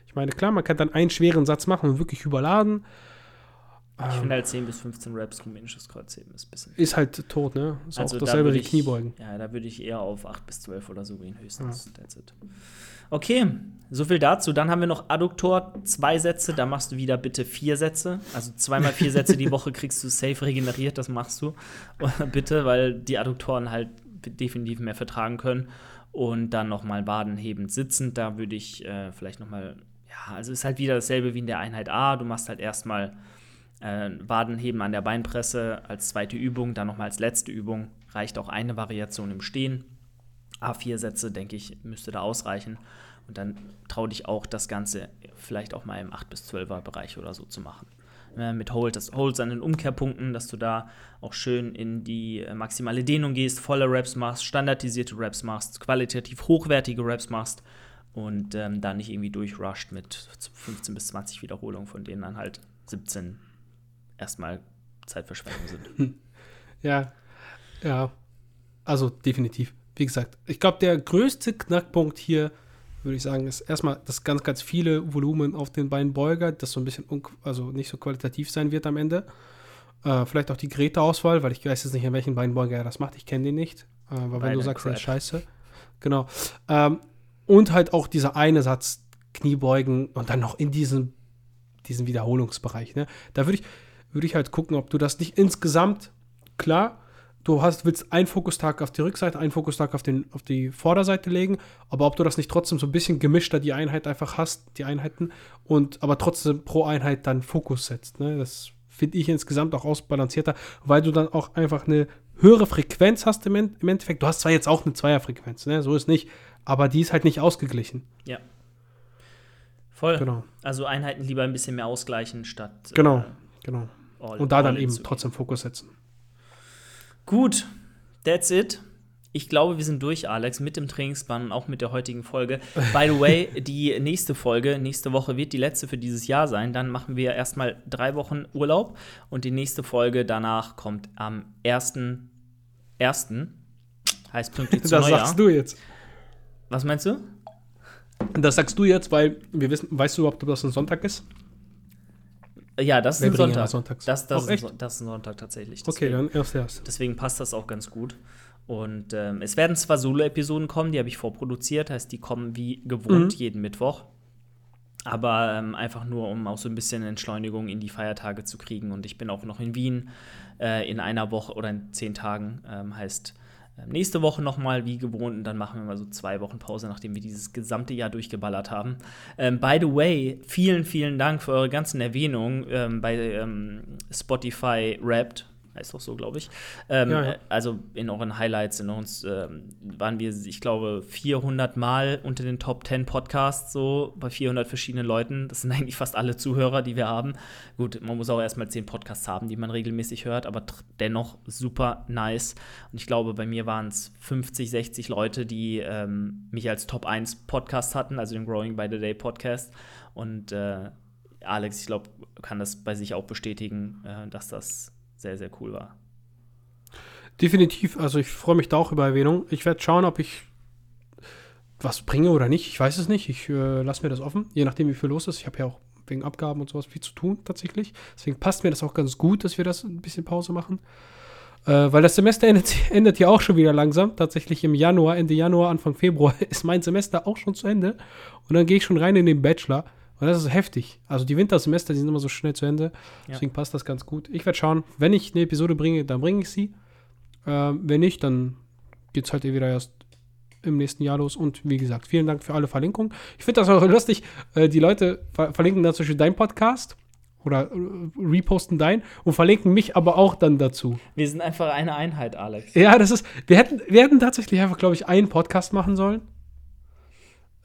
Ich meine, klar, man kann dann einen schweren Satz machen und wirklich überladen. ich Ähm, finde halt 10 bis 15 Raps rumänisches Kreuzheben ist ein bisschen. ist halt tot, ne? Ist Also auch da dasselbe würd wie Kniebeugen. Ja, da würde ich eher auf 8 bis 12 oder so gehen, höchstens. That's it. Okay, so viel dazu. Dann haben wir noch Adduktor, zwei Sätze, da machst du wieder bitte vier Sätze. Also zweimal vier Sätze die Woche kriegst du safe regeneriert, das machst du. bitte, weil die Adduktoren halt definitiv mehr vertragen können. Und dann nochmal wadenhebend sitzend, da würde ich äh, vielleicht nochmal, ja, also ist halt wieder dasselbe wie in der Einheit A. Du machst halt erstmal äh, Wadenheben an der Beinpresse als zweite Übung, dann nochmal als letzte Übung. Reicht auch eine Variation im Stehen. A4 Sätze, denke ich, müsste da ausreichen. Und dann trau dich auch, das Ganze vielleicht auch mal im 8 bis 12er Bereich oder so zu machen. Äh, mit Hold, das Holds an den Umkehrpunkten, dass du da auch schön in die äh, maximale Dehnung gehst, volle Raps machst, standardisierte Raps machst, qualitativ hochwertige Raps machst und ähm, da nicht irgendwie durchrusht mit 15 bis 20 Wiederholungen, von denen dann halt 17 erstmal Zeitverschwendung sind. Ja, ja. Also definitiv. Wie gesagt, ich glaube, der größte Knackpunkt hier, würde ich sagen, ist erstmal das ganz, ganz viele Volumen auf den Beinbeuger, das so ein bisschen, also nicht so qualitativ sein wird am Ende. Äh, vielleicht auch die Geräteauswahl, weil ich weiß jetzt nicht, an welchen Beinbeuger er das macht. Ich kenne den nicht. Äh, aber wenn du sagst, der ist Crap. scheiße. Genau. Ähm, und halt auch dieser eine Satz Kniebeugen und dann noch in diesem, diesem Wiederholungsbereich. Ne? Da würde ich, würde ich halt gucken, ob du das nicht insgesamt, klar, du hast, willst einen Fokustag auf die Rückseite, einen Fokustag auf, den, auf die Vorderseite legen, aber ob du das nicht trotzdem so ein bisschen gemischter die Einheit einfach hast, die Einheiten, und aber trotzdem pro Einheit dann Fokus setzt. Ne? Das finde ich insgesamt auch ausbalancierter, weil du dann auch einfach eine höhere Frequenz hast im, im Endeffekt. Du hast zwar jetzt auch eine Zweierfrequenz, ne? so ist nicht, aber die ist halt nicht ausgeglichen. Ja. Voll. Genau, Also Einheiten lieber ein bisschen mehr ausgleichen statt. Genau. Äh, genau. all, Und da dann eben trotzdem Fokus setzen. Gut, that's it. Ich glaube, wir sind durch, Alex, mit dem Trainingsplan und auch mit der heutigen Folge. By the way, die nächste Folge, nächste Woche wird die letzte für dieses Jahr sein. Dann machen wir erstmal drei Wochen Urlaub und die nächste Folge danach kommt am 1.1. Heißt pünktlich zu Das Neujahr. sagst du jetzt. Was meinst du? Das sagst du jetzt, weil wir wissen, weißt du überhaupt, ob das ein Sonntag ist? Ja, das ist ein Sonntag. sonntags. Das, das, ist das ist ein Sonntag tatsächlich. Okay, Deswegen- dann erst erst. Deswegen passt das auch ganz gut. Und ähm, es werden zwar Solo-Episoden kommen, die habe ich vorproduziert, heißt, die kommen wie gewohnt Mhm. jeden Mittwoch. Aber ähm, einfach nur, um auch so ein bisschen Entschleunigung in die Feiertage zu kriegen. Und ich bin auch noch in Wien äh, in einer Woche oder in zehn Tagen. Ähm, heißt, äh, nächste Woche nochmal wie gewohnt und dann machen wir mal so zwei Wochen Pause, nachdem wir dieses gesamte Jahr durchgeballert haben. Ähm, by the way, vielen, vielen Dank für eure ganzen Erwähnungen ähm, bei ähm, Spotify Wrapped. Heißt doch so, glaube ich. Ähm, Ja, ja. äh, Also in euren Highlights, in uns ähm, waren wir, ich glaube, 400 Mal unter den Top 10 Podcasts, so bei 400 verschiedenen Leuten. Das sind eigentlich fast alle Zuhörer, die wir haben. Gut, man muss auch erstmal 10 Podcasts haben, die man regelmäßig hört, aber dennoch super nice. Und ich glaube, bei mir waren es 50, 60 Leute, die ähm, mich als Top 1 Podcast hatten, also den Growing by the Day Podcast. Und äh, Alex, ich glaube, kann das bei sich auch bestätigen, äh, dass das sehr, sehr cool war. Definitiv, also ich freue mich da auch über Erwähnung. Ich werde schauen, ob ich was bringe oder nicht. Ich weiß es nicht. Ich äh, lasse mir das offen, je nachdem, wie viel los ist. Ich habe ja auch wegen Abgaben und sowas viel zu tun tatsächlich. Deswegen passt mir das auch ganz gut, dass wir das ein bisschen Pause machen. Äh, weil das Semester endet, endet ja auch schon wieder langsam. Tatsächlich im Januar, Ende Januar, Anfang Februar ist mein Semester auch schon zu Ende. Und dann gehe ich schon rein in den Bachelor. Und das ist heftig. Also die Wintersemester, die sind immer so schnell zu Ende. Deswegen passt das ganz gut. Ich werde schauen, wenn ich eine Episode bringe, dann bringe ich sie. Ähm, wenn nicht, dann geht es halt eh wieder erst im nächsten Jahr los. Und wie gesagt, vielen Dank für alle Verlinkungen. Ich finde das auch lustig. Äh, die Leute ver verlinken dann zum Beispiel deinen Podcast oder äh, reposten dein und verlinken mich aber auch dann dazu. Wir sind einfach eine Einheit, Alex. Ja, das ist. Wir hätten, wir hätten tatsächlich einfach, glaube ich, einen Podcast machen sollen.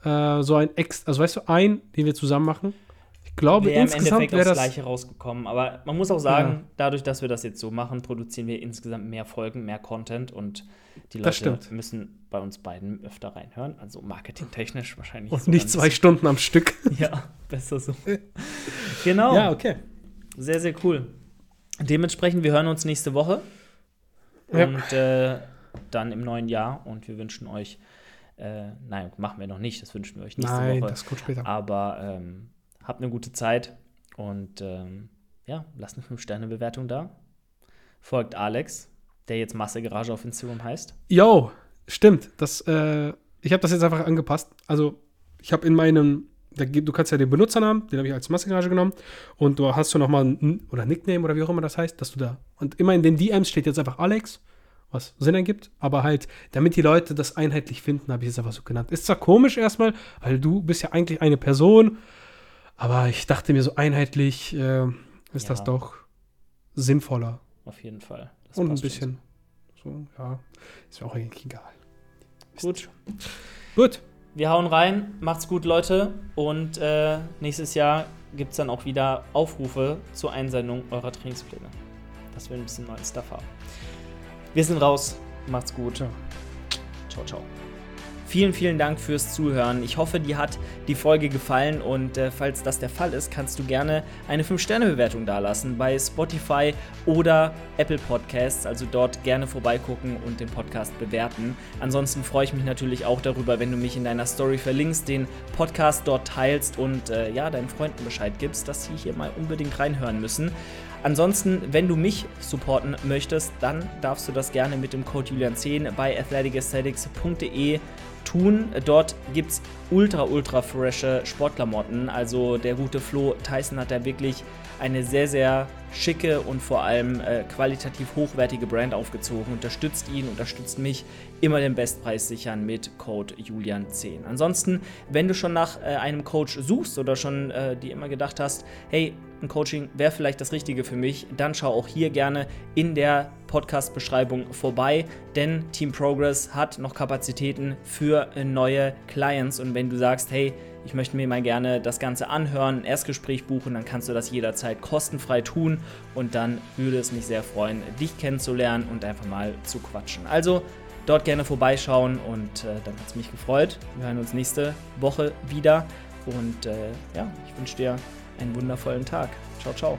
Äh, so ein Ex, also weißt du, einen, den wir zusammen machen. Ich glaube, Wäre im insgesamt Endeffekt wäre das. Gleiche rausgekommen. Aber man muss auch sagen, Ja. dadurch, dass wir das jetzt so machen, produzieren wir insgesamt mehr Folgen, mehr Content und die Leute müssen bei uns beiden öfter reinhören. Also marketingtechnisch wahrscheinlich. Und sogar nicht ein zwei Stunden am Stück. Ja, besser so. genau. Ja, okay. Sehr, sehr cool. Dementsprechend, wir hören uns nächste Woche. Ja. Und äh, dann im neuen Jahr. Und wir wünschen euch, äh, nein, machen wir noch nicht, das wünschen wir euch nächste Nein, Woche. das kommt später. Aber ähm, habt eine gute Zeit und ähm, ja, lasst eine 5-Sterne-Bewertung da. Folgt Alex, der jetzt Masse Garage auf Instagram heißt. Yo, stimmt. Das, äh, ich habe das jetzt einfach angepasst. Also, ich habe in meinem, du kannst ja den Benutzernamen, den habe ich als Massengarage genommen. Und du hast du nochmal ein oder Nickname oder wie auch immer das heißt, dass du da. Und immer in den DMs steht jetzt einfach Alex, was Sinn ergibt. Aber halt, damit die Leute das einheitlich finden, habe ich es einfach so genannt. Ist zwar komisch erstmal, weil du bist ja eigentlich eine Person. Aber ich dachte mir so einheitlich äh, ist Ja. das doch sinnvoller. Auf jeden Fall. Das Und ein bisschen. So, ja. Ist mir auch eigentlich egal. Gut. Gut. Wir hauen rein. Macht's gut, Leute. Und äh, nächstes Jahr gibt es dann auch wieder Aufrufe zur Einsendung eurer Trainingspläne. Dass wir ein bisschen neuen Stuff haben. Wir sind raus. Macht's gut. Ciao. Ciao, ciao. Vielen, vielen Dank fürs Zuhören. Ich hoffe, dir hat die Folge gefallen und äh, falls das der Fall ist, kannst du gerne eine 5-Sterne-Bewertung dalassen bei Spotify oder Apple Podcasts. Also dort gerne vorbeigucken und den Podcast bewerten. Ansonsten freue ich mich natürlich auch darüber, wenn du mich in deiner Story verlinkst, den Podcast dort teilst und äh, ja, deinen Freunden Bescheid gibst, dass sie hier mal unbedingt reinhören müssen. Ansonsten, wenn du mich supporten möchtest, dann darfst du das gerne mit dem Code Julian10 bei athleticesthetics.de tun. Dort gibt es ultra, ultra frische Sportklamotten. Also der gute Flo Tyson hat da wirklich eine sehr, sehr schicke und vor allem äh, qualitativ hochwertige Brand aufgezogen. Unterstützt ihn, unterstützt mich. Immer den Bestpreis sichern mit Code Julian10. Ansonsten, wenn du schon nach äh, einem Coach suchst oder schon äh, dir immer gedacht hast, hey, Coaching wäre vielleicht das Richtige für mich, dann schau auch hier gerne in der Podcast-Beschreibung vorbei, denn Team Progress hat noch Kapazitäten für neue Clients. Und wenn du sagst, hey, ich möchte mir mal gerne das Ganze anhören, ein Erstgespräch buchen, dann kannst du das jederzeit kostenfrei tun und dann würde es mich sehr freuen, dich kennenzulernen und einfach mal zu quatschen. Also dort gerne vorbeischauen und äh, dann hat es mich gefreut. Wir hören uns nächste Woche wieder und äh, ja, ich wünsche dir einen wundervollen Tag. Ciao, ciao.